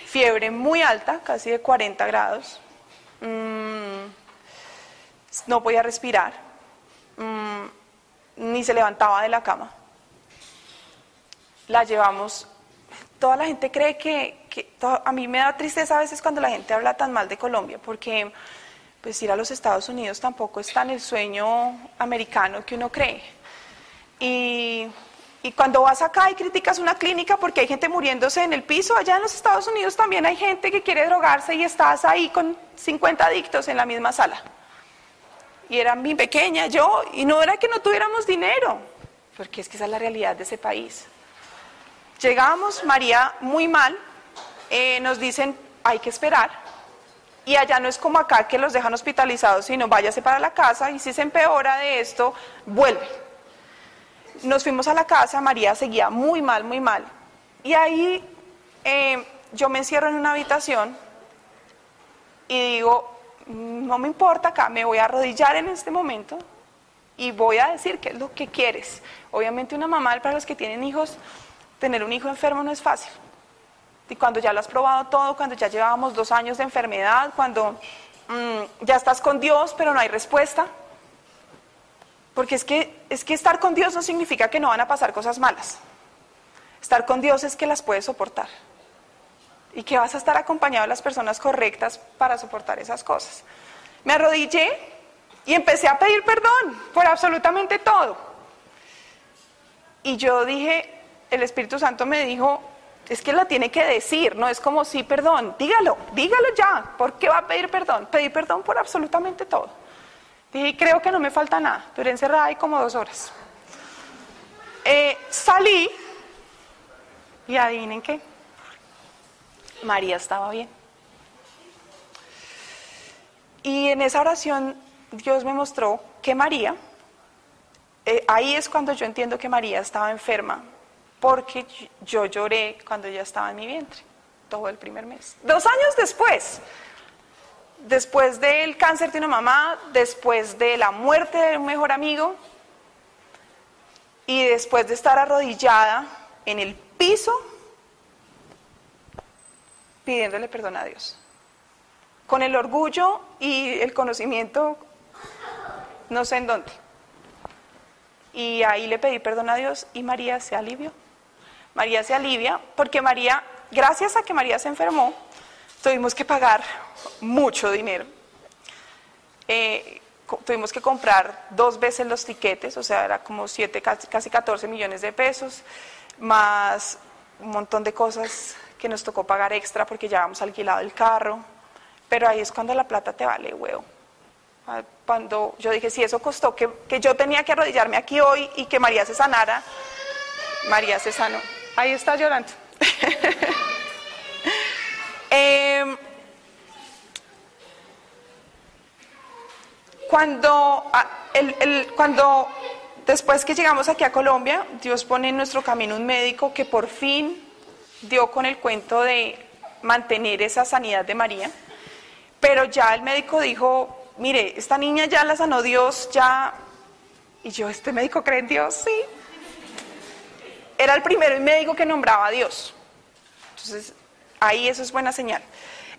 Fiebre muy alta, casi de 40 grados. Mm, no podía respirar. Mm, ni se levantaba de la cama. La llevamos. Toda la gente cree que, a mí me da tristeza a veces cuando la gente habla tan mal de Colombia, porque pues ir a los Estados Unidos tampoco es tan el sueño americano que uno cree. Y y cuando vas acá y criticas una clínica porque hay gente muriéndose en el piso, allá en los Estados Unidos también hay gente que quiere drogarse y estás ahí con 50 adictos en la misma sala. Y era mi pequeña, yo, y no era que no tuviéramos dinero, porque es que esa es la realidad de ese país. Llegamos, María, muy mal, eh, nos dicen, hay que esperar, y allá no es como acá que los dejan hospitalizados, sino váyase para la casa y si se empeora de esto, vuelve nos fuimos a la casa, María seguía muy mal, muy mal. Y ahí eh, yo me encierro en una habitación y digo, no me importa acá, me voy a arrodillar en este momento y voy a decir qué es lo que quieres. Obviamente una mamá, para los que tienen hijos, tener un hijo enfermo no es fácil. Y cuando ya lo has probado todo, cuando ya llevábamos dos años de enfermedad, cuando mm, ya estás con Dios pero no hay respuesta, porque es que, es que estar con Dios no significa que no van a pasar cosas malas. Estar con Dios es que las puedes soportar. Y que vas a estar acompañado de las personas correctas para soportar esas cosas. Me arrodillé y empecé a pedir perdón por absolutamente todo. Y yo dije, el Espíritu Santo me dijo, es que la tiene que decir, no es como sí, perdón, dígalo, dígalo ya. ¿Por qué va a pedir perdón? Pedir perdón por absolutamente todo. Dije, creo que no me falta nada. Duré encerrada ahí como dos horas. Eh, salí y adivinen qué. María estaba bien. Y en esa oración Dios me mostró que María, eh, ahí es cuando yo entiendo que María estaba enferma, porque yo lloré cuando ella estaba en mi vientre, todo el primer mes. Dos años después, después del cáncer de una mamá, después de la muerte de un mejor amigo y después de estar arrodillada en el piso pidiéndole perdón a Dios. Con el orgullo y el conocimiento, no sé en dónde. Y ahí le pedí perdón a Dios y María se alivió. María se alivia porque María, gracias a que María se enfermó, tuvimos que pagar mucho dinero. Eh, tuvimos que comprar dos veces los tiquetes, o sea, era como 7, casi, casi 14 millones de pesos, más un montón de cosas que nos tocó pagar extra porque ya habíamos alquilado el carro, pero ahí es cuando la plata te vale huevo. Ah, cuando yo dije, si eso costó que, que yo tenía que arrodillarme aquí hoy y que María se sanara, María se sanó. Ahí está llorando. eh, Cuando, ah, el, cuando después que llegamos aquí a Colombia, Dios pone en nuestro camino un médico que por fin dio con el cuento de mantener esa sanidad de María, pero ya el médico dijo, mire, esta niña ya la sanó Dios, ya... Y yo, ¿este médico cree en Dios? Sí. Era el primero médico que nombraba a Dios. Entonces, ahí eso es buena señal.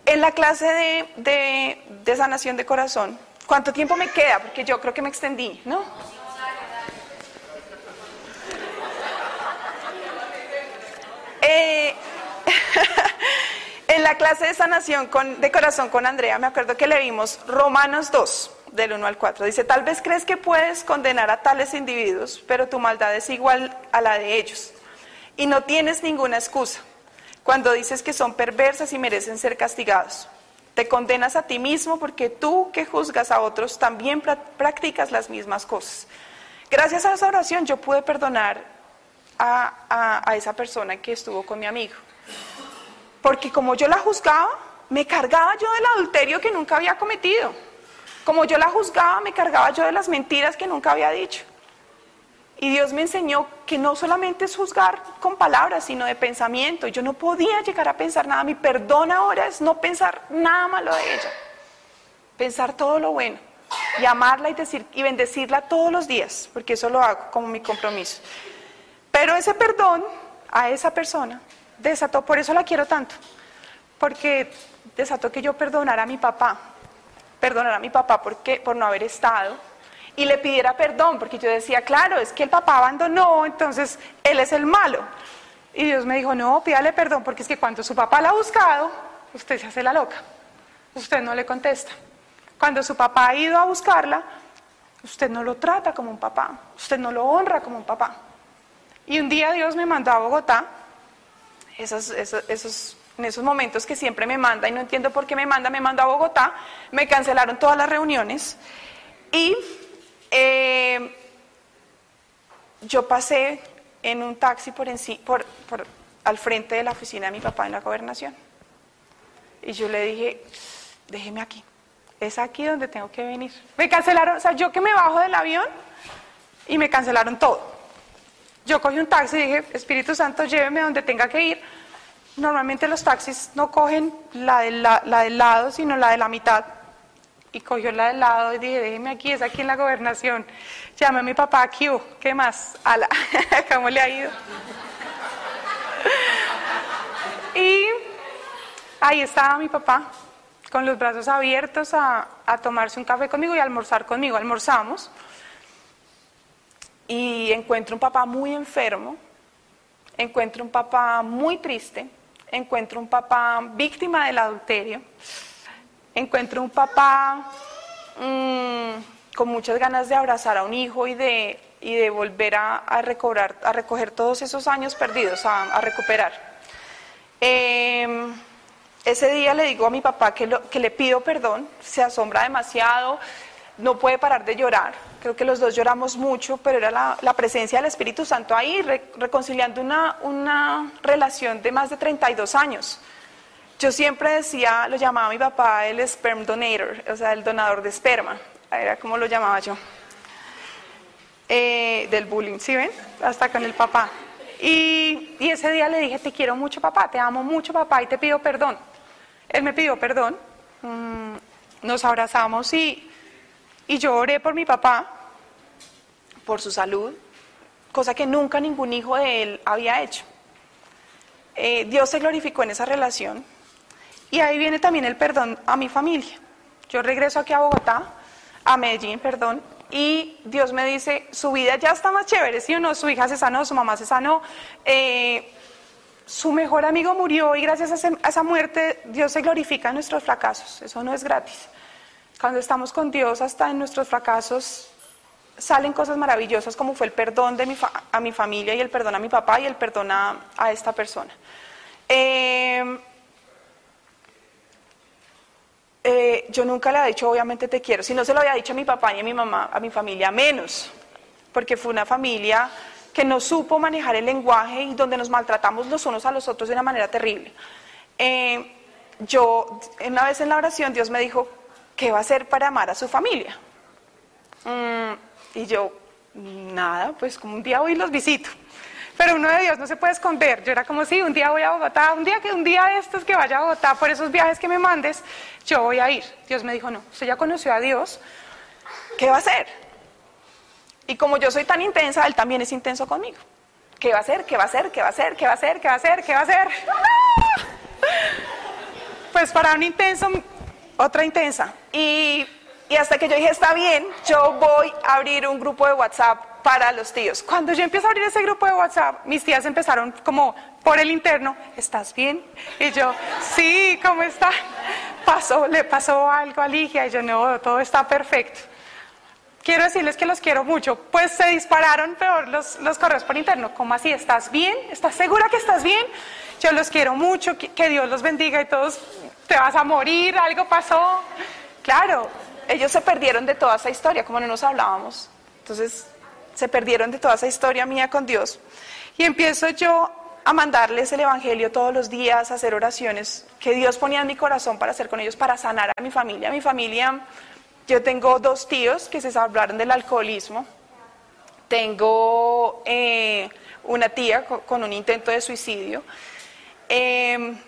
En la clase de, sanación de corazón, ¿Cuánto tiempo me queda? Porque yo creo que me extendí, ¿no? Eh, en la clase de sanación con, de corazón con Andrea, me acuerdo que le vimos Romanos 2, del 1 al 4. Dice, tal vez crees que puedes condenar a tales individuos, pero tu maldad es igual a la de ellos. Y no tienes ninguna excusa cuando dices que son perversas y merecen ser castigados. Te condenas a ti mismo porque tú que juzgas a otros también practicas las mismas cosas. Gracias a esa oración yo pude perdonar a, a, esa persona que estuvo con mi amigo. Porque como yo la juzgaba, me cargaba yo del adulterio que nunca había cometido. Como yo la juzgaba, me cargaba yo de las mentiras que nunca había dicho. Y Dios me enseñó que no solamente es juzgar con palabras, sino de pensamiento. Yo no podía llegar a pensar nada. Mi perdón ahora es no pensar nada malo de ella. Pensar todo lo bueno. Y amarla y, decir, y bendecirla todos los días, porque eso lo hago como mi compromiso. Pero ese perdón a esa persona desató, por eso la quiero tanto, porque desató que yo perdonara a mi papá, perdonara a mi papá porque, por no haber estado y le pidiera perdón, porque yo decía, claro, es que el papá abandonó, entonces él es el malo. Y Dios me dijo, no, pídale perdón, porque es que cuando su papá la ha buscado, usted se hace la loca, usted no le contesta. Cuando su papá ha ido a buscarla, usted no lo trata como un papá, usted no lo honra como un papá. Y un día Dios me mandó a Bogotá, esos, esos, en esos momentos que siempre me manda y no entiendo por qué me manda, me mandó a Bogotá, me cancelaron todas las reuniones y eh, yo pasé en un taxi por, por, por, al frente de la oficina de mi papá en la gobernación. Y yo le dije, déjeme aquí. Es aquí donde tengo que venir. Me cancelaron, o sea, yo que me bajo del avión y me cancelaron todo. Yo cogí un taxi y dije, Espíritu Santo, lléveme donde tenga que ir. Normalmente los taxis no cogen la, la del lado, sino la de la mitad y cogió la del lado y dije, déjeme aquí, es aquí en la gobernación. Llame a mi papá aquí, ¿qué más? ¿cómo le ha ido? y ahí estaba mi papá, con los brazos abiertos a, a tomarse un café conmigo y almorzar conmigo. Almorzamos y encuentro un papá muy enfermo, encuentro un papá muy triste, encuentro un papá víctima del adulterio encuentro un papá mm, con muchas ganas de abrazar a un hijo y de, y de volver a, recobrar, a recoger todos esos años perdidos, a, recuperar. Em, ese día le digo a mi papá que, que le pido perdón, se asombra demasiado, no puede parar de llorar. Creo que los dos lloramos mucho, pero era la, presencia del Espíritu Santo ahí, reconciliando una, una relación de más de 32 años. Yo siempre decía, lo llamaba mi papá el sperm donator, o sea, el donador de esperma, era como lo llamaba yo. Eh, del bullying, ¿sí ven? Hasta con el papá. Y, ese día le dije, te quiero mucho papá, te amo mucho papá y te pido perdón. Él me pidió perdón, mm, nos abrazamos y, y yo oré por mi papá, por su salud, cosa que nunca ningún hijo de él había hecho. Eh, Dios se glorificó en esa relación y ahí viene también el perdón a mi familia. Yo regreso aquí a Bogotá, a Medellín, perdón, y Dios me dice, su vida ya está más chévere, ¿sí o no? Su hija se sanó, su mamá se sanó, eh, su mejor amigo murió y gracias a, esa muerte Dios se glorifica en nuestros fracasos, eso no es gratis. Cuando estamos con Dios, hasta en nuestros fracasos salen cosas maravillosas como fue el perdón de mi a mi familia y el perdón a mi papá y el perdón a, esta persona. Eh, eh, yo nunca le había dicho, obviamente te quiero. Si no se lo había dicho a mi papá ni a mi mamá, a mi familia menos, porque fue una familia que no supo manejar el lenguaje y donde nos maltratamos los unos a los otros de una manera terrible. Eh, yo, una vez en la oración, Dios me dijo, ¿qué va a hacer para amar a su familia? Mm, y yo, nada, pues como un día voy y los visito. Pero uno de Dios no se puede esconder. Yo era como, sí, un día voy a Bogotá, un día, que, un día de estos que vaya a Bogotá por esos viajes que me mandes, yo voy a ir. Dios me dijo, no, usted ya conoció a Dios, ¿qué va a hacer? Y como yo soy tan intensa, Él también es intenso conmigo. ¿Qué va a hacer? ¿Qué va a hacer? ¿Qué va a hacer? ¿Qué va a hacer? ¿Qué va a hacer? ¿Qué va a hacer? Pues para un intenso, otra intensa. Y, y hasta que yo dije, está bien, yo voy a abrir un grupo de WhatsApp para los tíos. Cuando yo empiezo a abrir ese grupo de WhatsApp, mis tías empezaron como por el interno, ¿estás bien? Y yo, sí, ¿cómo está? Pasó, le pasó algo a Ligia y yo, no, todo está perfecto. Quiero decirles que los quiero mucho. Pues se dispararon peor los, los correos por interno. ¿Cómo así? ¿Estás bien? ¿Estás segura que estás bien? Yo los quiero mucho, que, que Dios los bendiga y todos te vas a morir, algo pasó. Claro, ellos se perdieron de toda esa historia, como no nos hablábamos. Entonces, se perdieron de toda esa historia mía con Dios. Y empiezo yo a mandarles el Evangelio todos los días, a hacer oraciones que Dios ponía en mi corazón para hacer con ellos, para sanar a mi familia. Mi familia, yo tengo dos tíos que se hablaron del alcoholismo. Tengo eh, una tía con, un intento de suicidio. Em,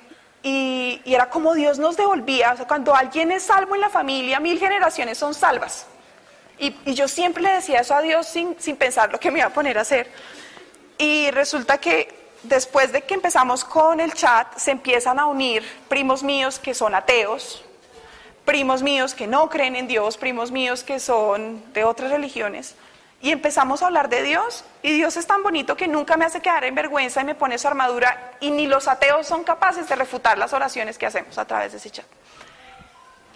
y, era como Dios nos devolvía. O sea, cuando alguien es salvo en la familia, mil generaciones son salvas. Y, yo siempre le decía eso a Dios sin, sin pensar lo que me iba a poner a hacer. Y resulta que después de que empezamos con el chat, se empiezan a unir primos míos que son ateos, primos míos que no creen en Dios, primos míos que son de otras religiones. Y empezamos a hablar de Dios y Dios es tan bonito que nunca me hace quedar en vergüenza y me pone su armadura y ni los ateos son capaces de refutar las oraciones que hacemos a través de ese chat.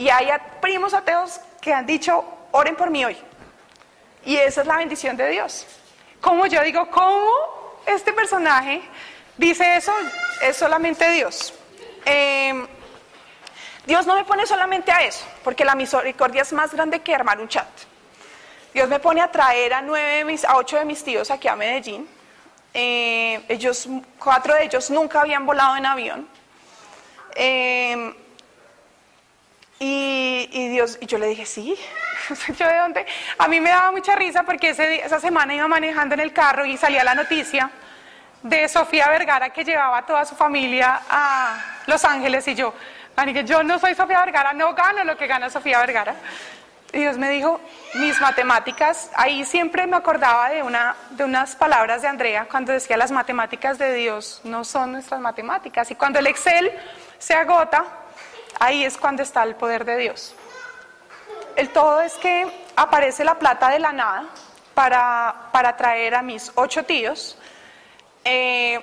Y hay primos ateos que han dicho, oren por mí hoy. Y esa es la bendición de Dios. Como yo digo, ¿cómo este personaje dice eso? Es solamente Dios. Em, Dios no me pone solamente a eso, porque la misericordia es más grande que armar un chat. Dios me pone a traer a, nueve, a ocho de mis tíos aquí a Medellín. Eh, ellos, cuatro de ellos nunca habían volado en avión. Eh, y, Dios, y yo le dije, sí, yo de dónde. A mí me daba mucha risa porque ese, esa semana iba manejando en el carro y salía la noticia de Sofía Vergara que llevaba a toda su familia a Los Ángeles y yo, que yo no soy Sofía Vergara, no gano lo que gana Sofía Vergara. Y Dios me dijo, mis matemáticas, ahí siempre me acordaba de, una, de unas palabras de Andrea cuando decía las matemáticas de Dios no son nuestras matemáticas. Y cuando el Excel se agota, Ahí es cuando está el poder de Dios. El todo es que aparece la plata de la nada para, para traer a mis ocho tíos. Eh,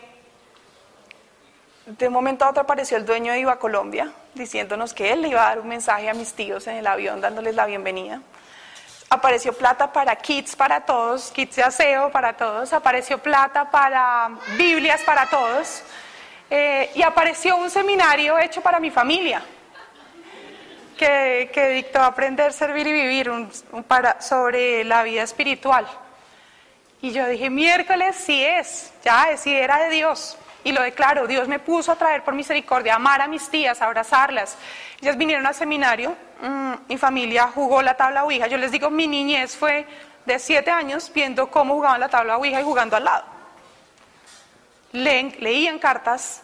de un momento a otro apareció el dueño de Iba Colombia diciéndonos que él le iba a dar un mensaje a mis tíos en el avión dándoles la bienvenida. Apareció plata para kits para todos, kits de aseo para todos. Apareció plata para Biblias para todos. eh, y apareció un seminario hecho para mi familia que, dictó Aprender, Servir y Vivir para, sobre la vida espiritual. Y yo dije, miércoles sí es, ya es, era de Dios. Y lo declaro, Dios me puso a traer por misericordia, amar a mis tías, abrazarlas. Ellas vinieron al seminario, mm, mi familia jugó la tabla Ouija. Yo les digo, mi niñez fue de siete años viendo cómo jugaban la tabla Ouija y jugando al lado. leían cartas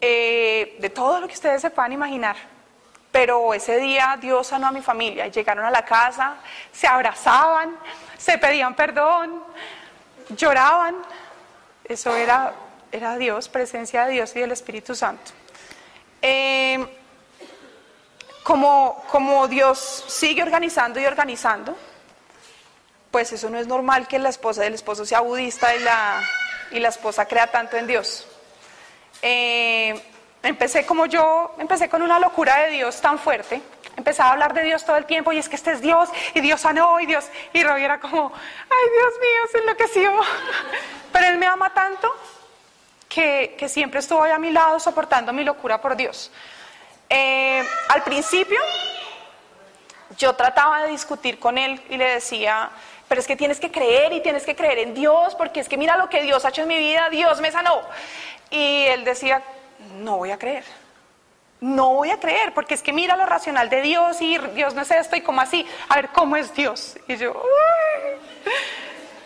eh, de todo lo que ustedes se puedan imaginar. Pero ese día Dios sanó a mi familia. Llegaron a la casa, se abrazaban, se pedían perdón, lloraban. Eso era, era Dios, presencia de Dios y del Espíritu Santo. Eh, como, como Dios sigue organizando y organizando, pues eso no es normal que la esposa del esposo sea budista y la, y la esposa crea tanto en Dios. Eh, empecé como yo, empecé con una locura de Dios tan fuerte, empezaba a hablar de Dios todo el tiempo y es que este es Dios y Dios sanó y Dios, y Robbie era como, ay Dios mío, se enloqueció. Pero Él me ama tanto que, que siempre estuvo ahí a mi lado soportando mi locura por Dios. Eh, al principio yo trataba de discutir con Él y le decía, pero es que tienes que creer y tienes que creer en Dios, porque es que mira lo que Dios ha hecho en mi vida, Dios me sanó. Y él decía, no voy a creer, no voy a creer, porque es que mira lo racional de Dios y Dios no es esto y como así, a ver cómo es Dios. Y yo,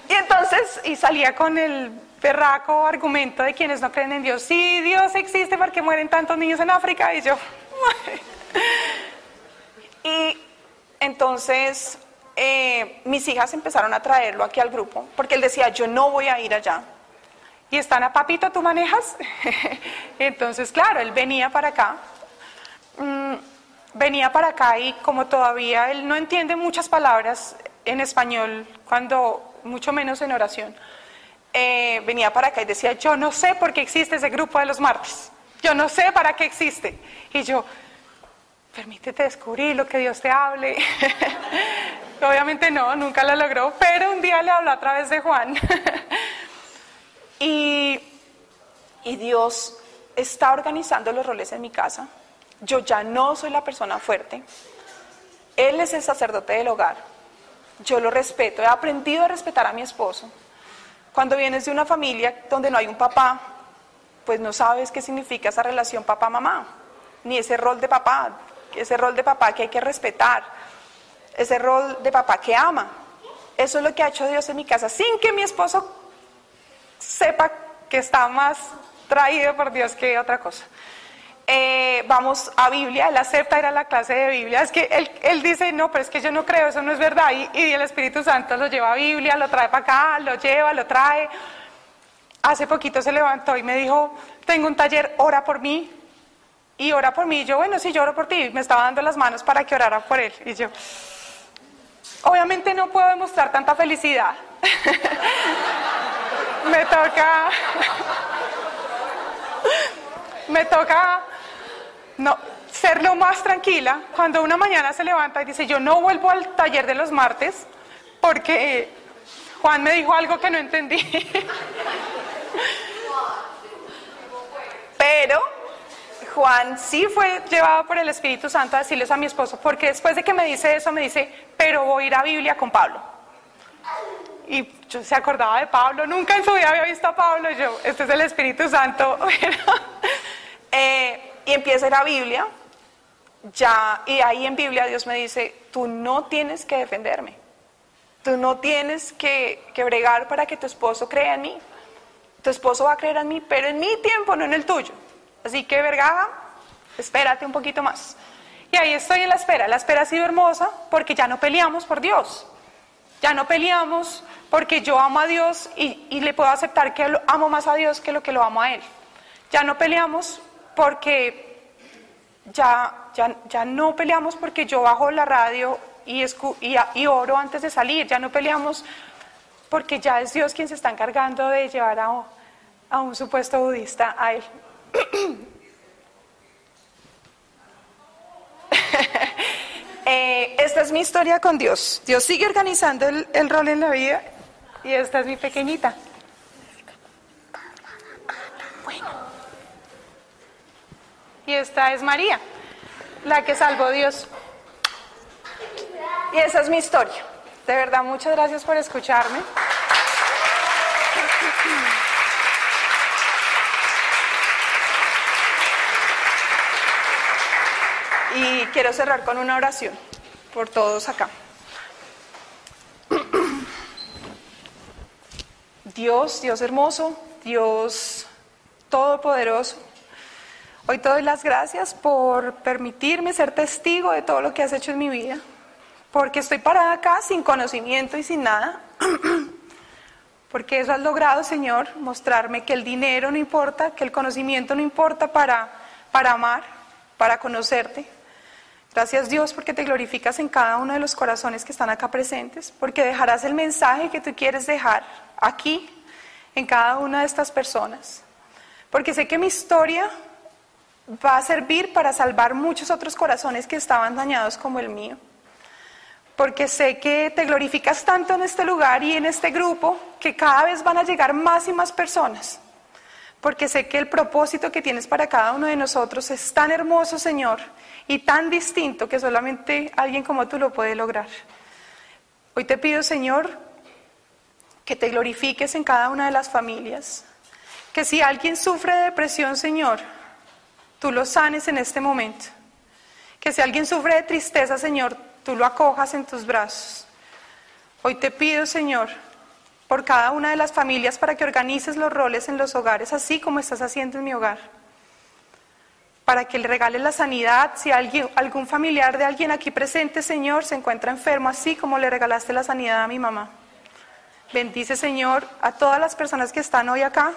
y entonces, y salía con el perraco argumento de quienes no creen en Dios, sí, Dios existe porque mueren tantos niños en África, y yo, y entonces eh, mis hijas empezaron a traerlo aquí al grupo, porque él decía, yo no voy a ir allá. Y están a papito, ¿tú manejas? Entonces, claro, él venía para acá. Mm, venía para acá y como todavía él no entiende muchas palabras en español, cuando mucho menos en oración, eh, venía para acá y decía, yo no sé por qué existe ese grupo de los martes. Yo no sé para qué existe. Y yo, permítete descubrir lo que Dios te hable. Obviamente no, nunca lo logró, pero un día le habló a través de Juan. y, Dios está organizando los roles en mi casa. Yo ya no soy la persona fuerte. Él es el sacerdote del hogar. Yo lo respeto. He aprendido a respetar a mi esposo. Cuando vienes de una familia donde no hay un papá, pues no sabes qué significa esa relación papá-mamá, ni ese rol de papá ese rol de papá que hay que respetar, ese rol de papá que ama. Eso es lo que ha hecho Dios en mi casa, sin que mi esposo sepa que está más traído por Dios que otra cosa. Eh, vamos a Biblia, él acepta ir a la clase de Biblia. Es que él, dice, no, pero es que yo no creo, eso no es verdad. Y, y, el Espíritu Santo lo lleva a Biblia, lo trae para acá, lo lleva, lo trae. Hace poquito se levantó y me dijo, tengo un taller, ora por mí y ora por mí. Y yo, bueno, sí, yo oro por ti. Me estaba dando las manos para que orara por él. Y yo, obviamente no puedo demostrar tanta felicidad. me toca, me toca, no, ser lo más tranquila. Cuando una mañana se levanta y dice, yo no vuelvo al taller de los martes porque Juan me dijo algo que no entendí. Pero Juan sí fue llevado por el Espíritu Santo a decirles a mi esposo, porque después de que me dice eso, me dice, pero voy a ir a Biblia con Pablo. Y yo se acordaba de Pablo, nunca en su vida había visto a Pablo, yo, este es el Espíritu Santo. Eh, y empieza a ir a Biblia, ya, y ahí en Biblia Dios me dice, tú no tienes que defenderme, tú no tienes que, que bregar para que tu esposo crea en mí. Tu esposo va a creer en mí, pero en mi tiempo, no en el tuyo. Así que, verga, espérate un poquito más. Y ahí estoy en la espera. La espera ha sido hermosa porque ya no peleamos por Dios. Ya no peleamos porque yo amo a Dios y, le puedo aceptar que amo más a Dios que lo que lo amo a Él. Ya no peleamos porque ya, ya, ya no peleamos porque yo bajo la radio y, y, oro antes de salir. Ya no peleamos porque ya es Dios quien se está encargando de llevar a, a un supuesto budista a Él. Eh, esta es mi historia con Dios. Dios sigue organizando el, el rol en la vida y esta es mi pequeñita. Bueno, Y esta es María, la que salvó Dios. Y esa es mi historia. De verdad, muchas gracias por escucharme. Y quiero cerrar con una oración por todos acá. Dios, Dios hermoso, Dios todopoderoso, hoy te doy las gracias por permitirme ser testigo de todo lo que has hecho en mi vida, porque estoy parada acá sin conocimiento y sin nada, porque eso has logrado, Señor, mostrarme que el dinero no importa, que el conocimiento no importa para, para amar, para conocerte. Gracias Dios porque te glorificas en cada uno de los corazones que están acá presentes, porque dejarás el mensaje que tú quieres dejar aquí en cada una de estas personas. Porque sé que mi historia va a servir para salvar muchos otros corazones que estaban dañados como el mío. Porque sé que te glorificas tanto en este lugar y en este grupo que cada vez van a llegar más y más personas. Porque sé que el propósito que tienes para cada uno de nosotros es tan hermoso, Señor, y tan distinto que solamente alguien como tú lo puede lograr. Hoy te pido, Señor, que te glorifiques en cada una de las familias, que si alguien sufre de depresión, Señor, tú lo sanes en este momento, que si alguien sufre de tristeza, Señor, tú lo acojas en tus brazos. Hoy te pido, Señor, por cada una de las familias para que organices los roles en los hogares, así como estás haciendo en mi hogar para que le regales la sanidad. Si alguien, algún familiar de alguien aquí presente, Señor, se encuentra enfermo, así como le regalaste la sanidad a mi mamá. Bendice, Señor, a todas las personas que están hoy acá.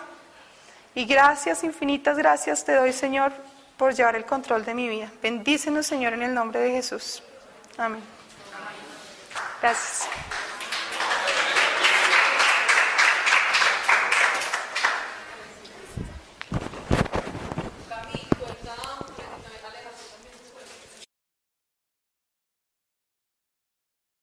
Y gracias, infinitas gracias te doy, Señor, por llevar el control de mi vida. Bendícenos, Señor, en el nombre de Jesús. Amén. Gracias.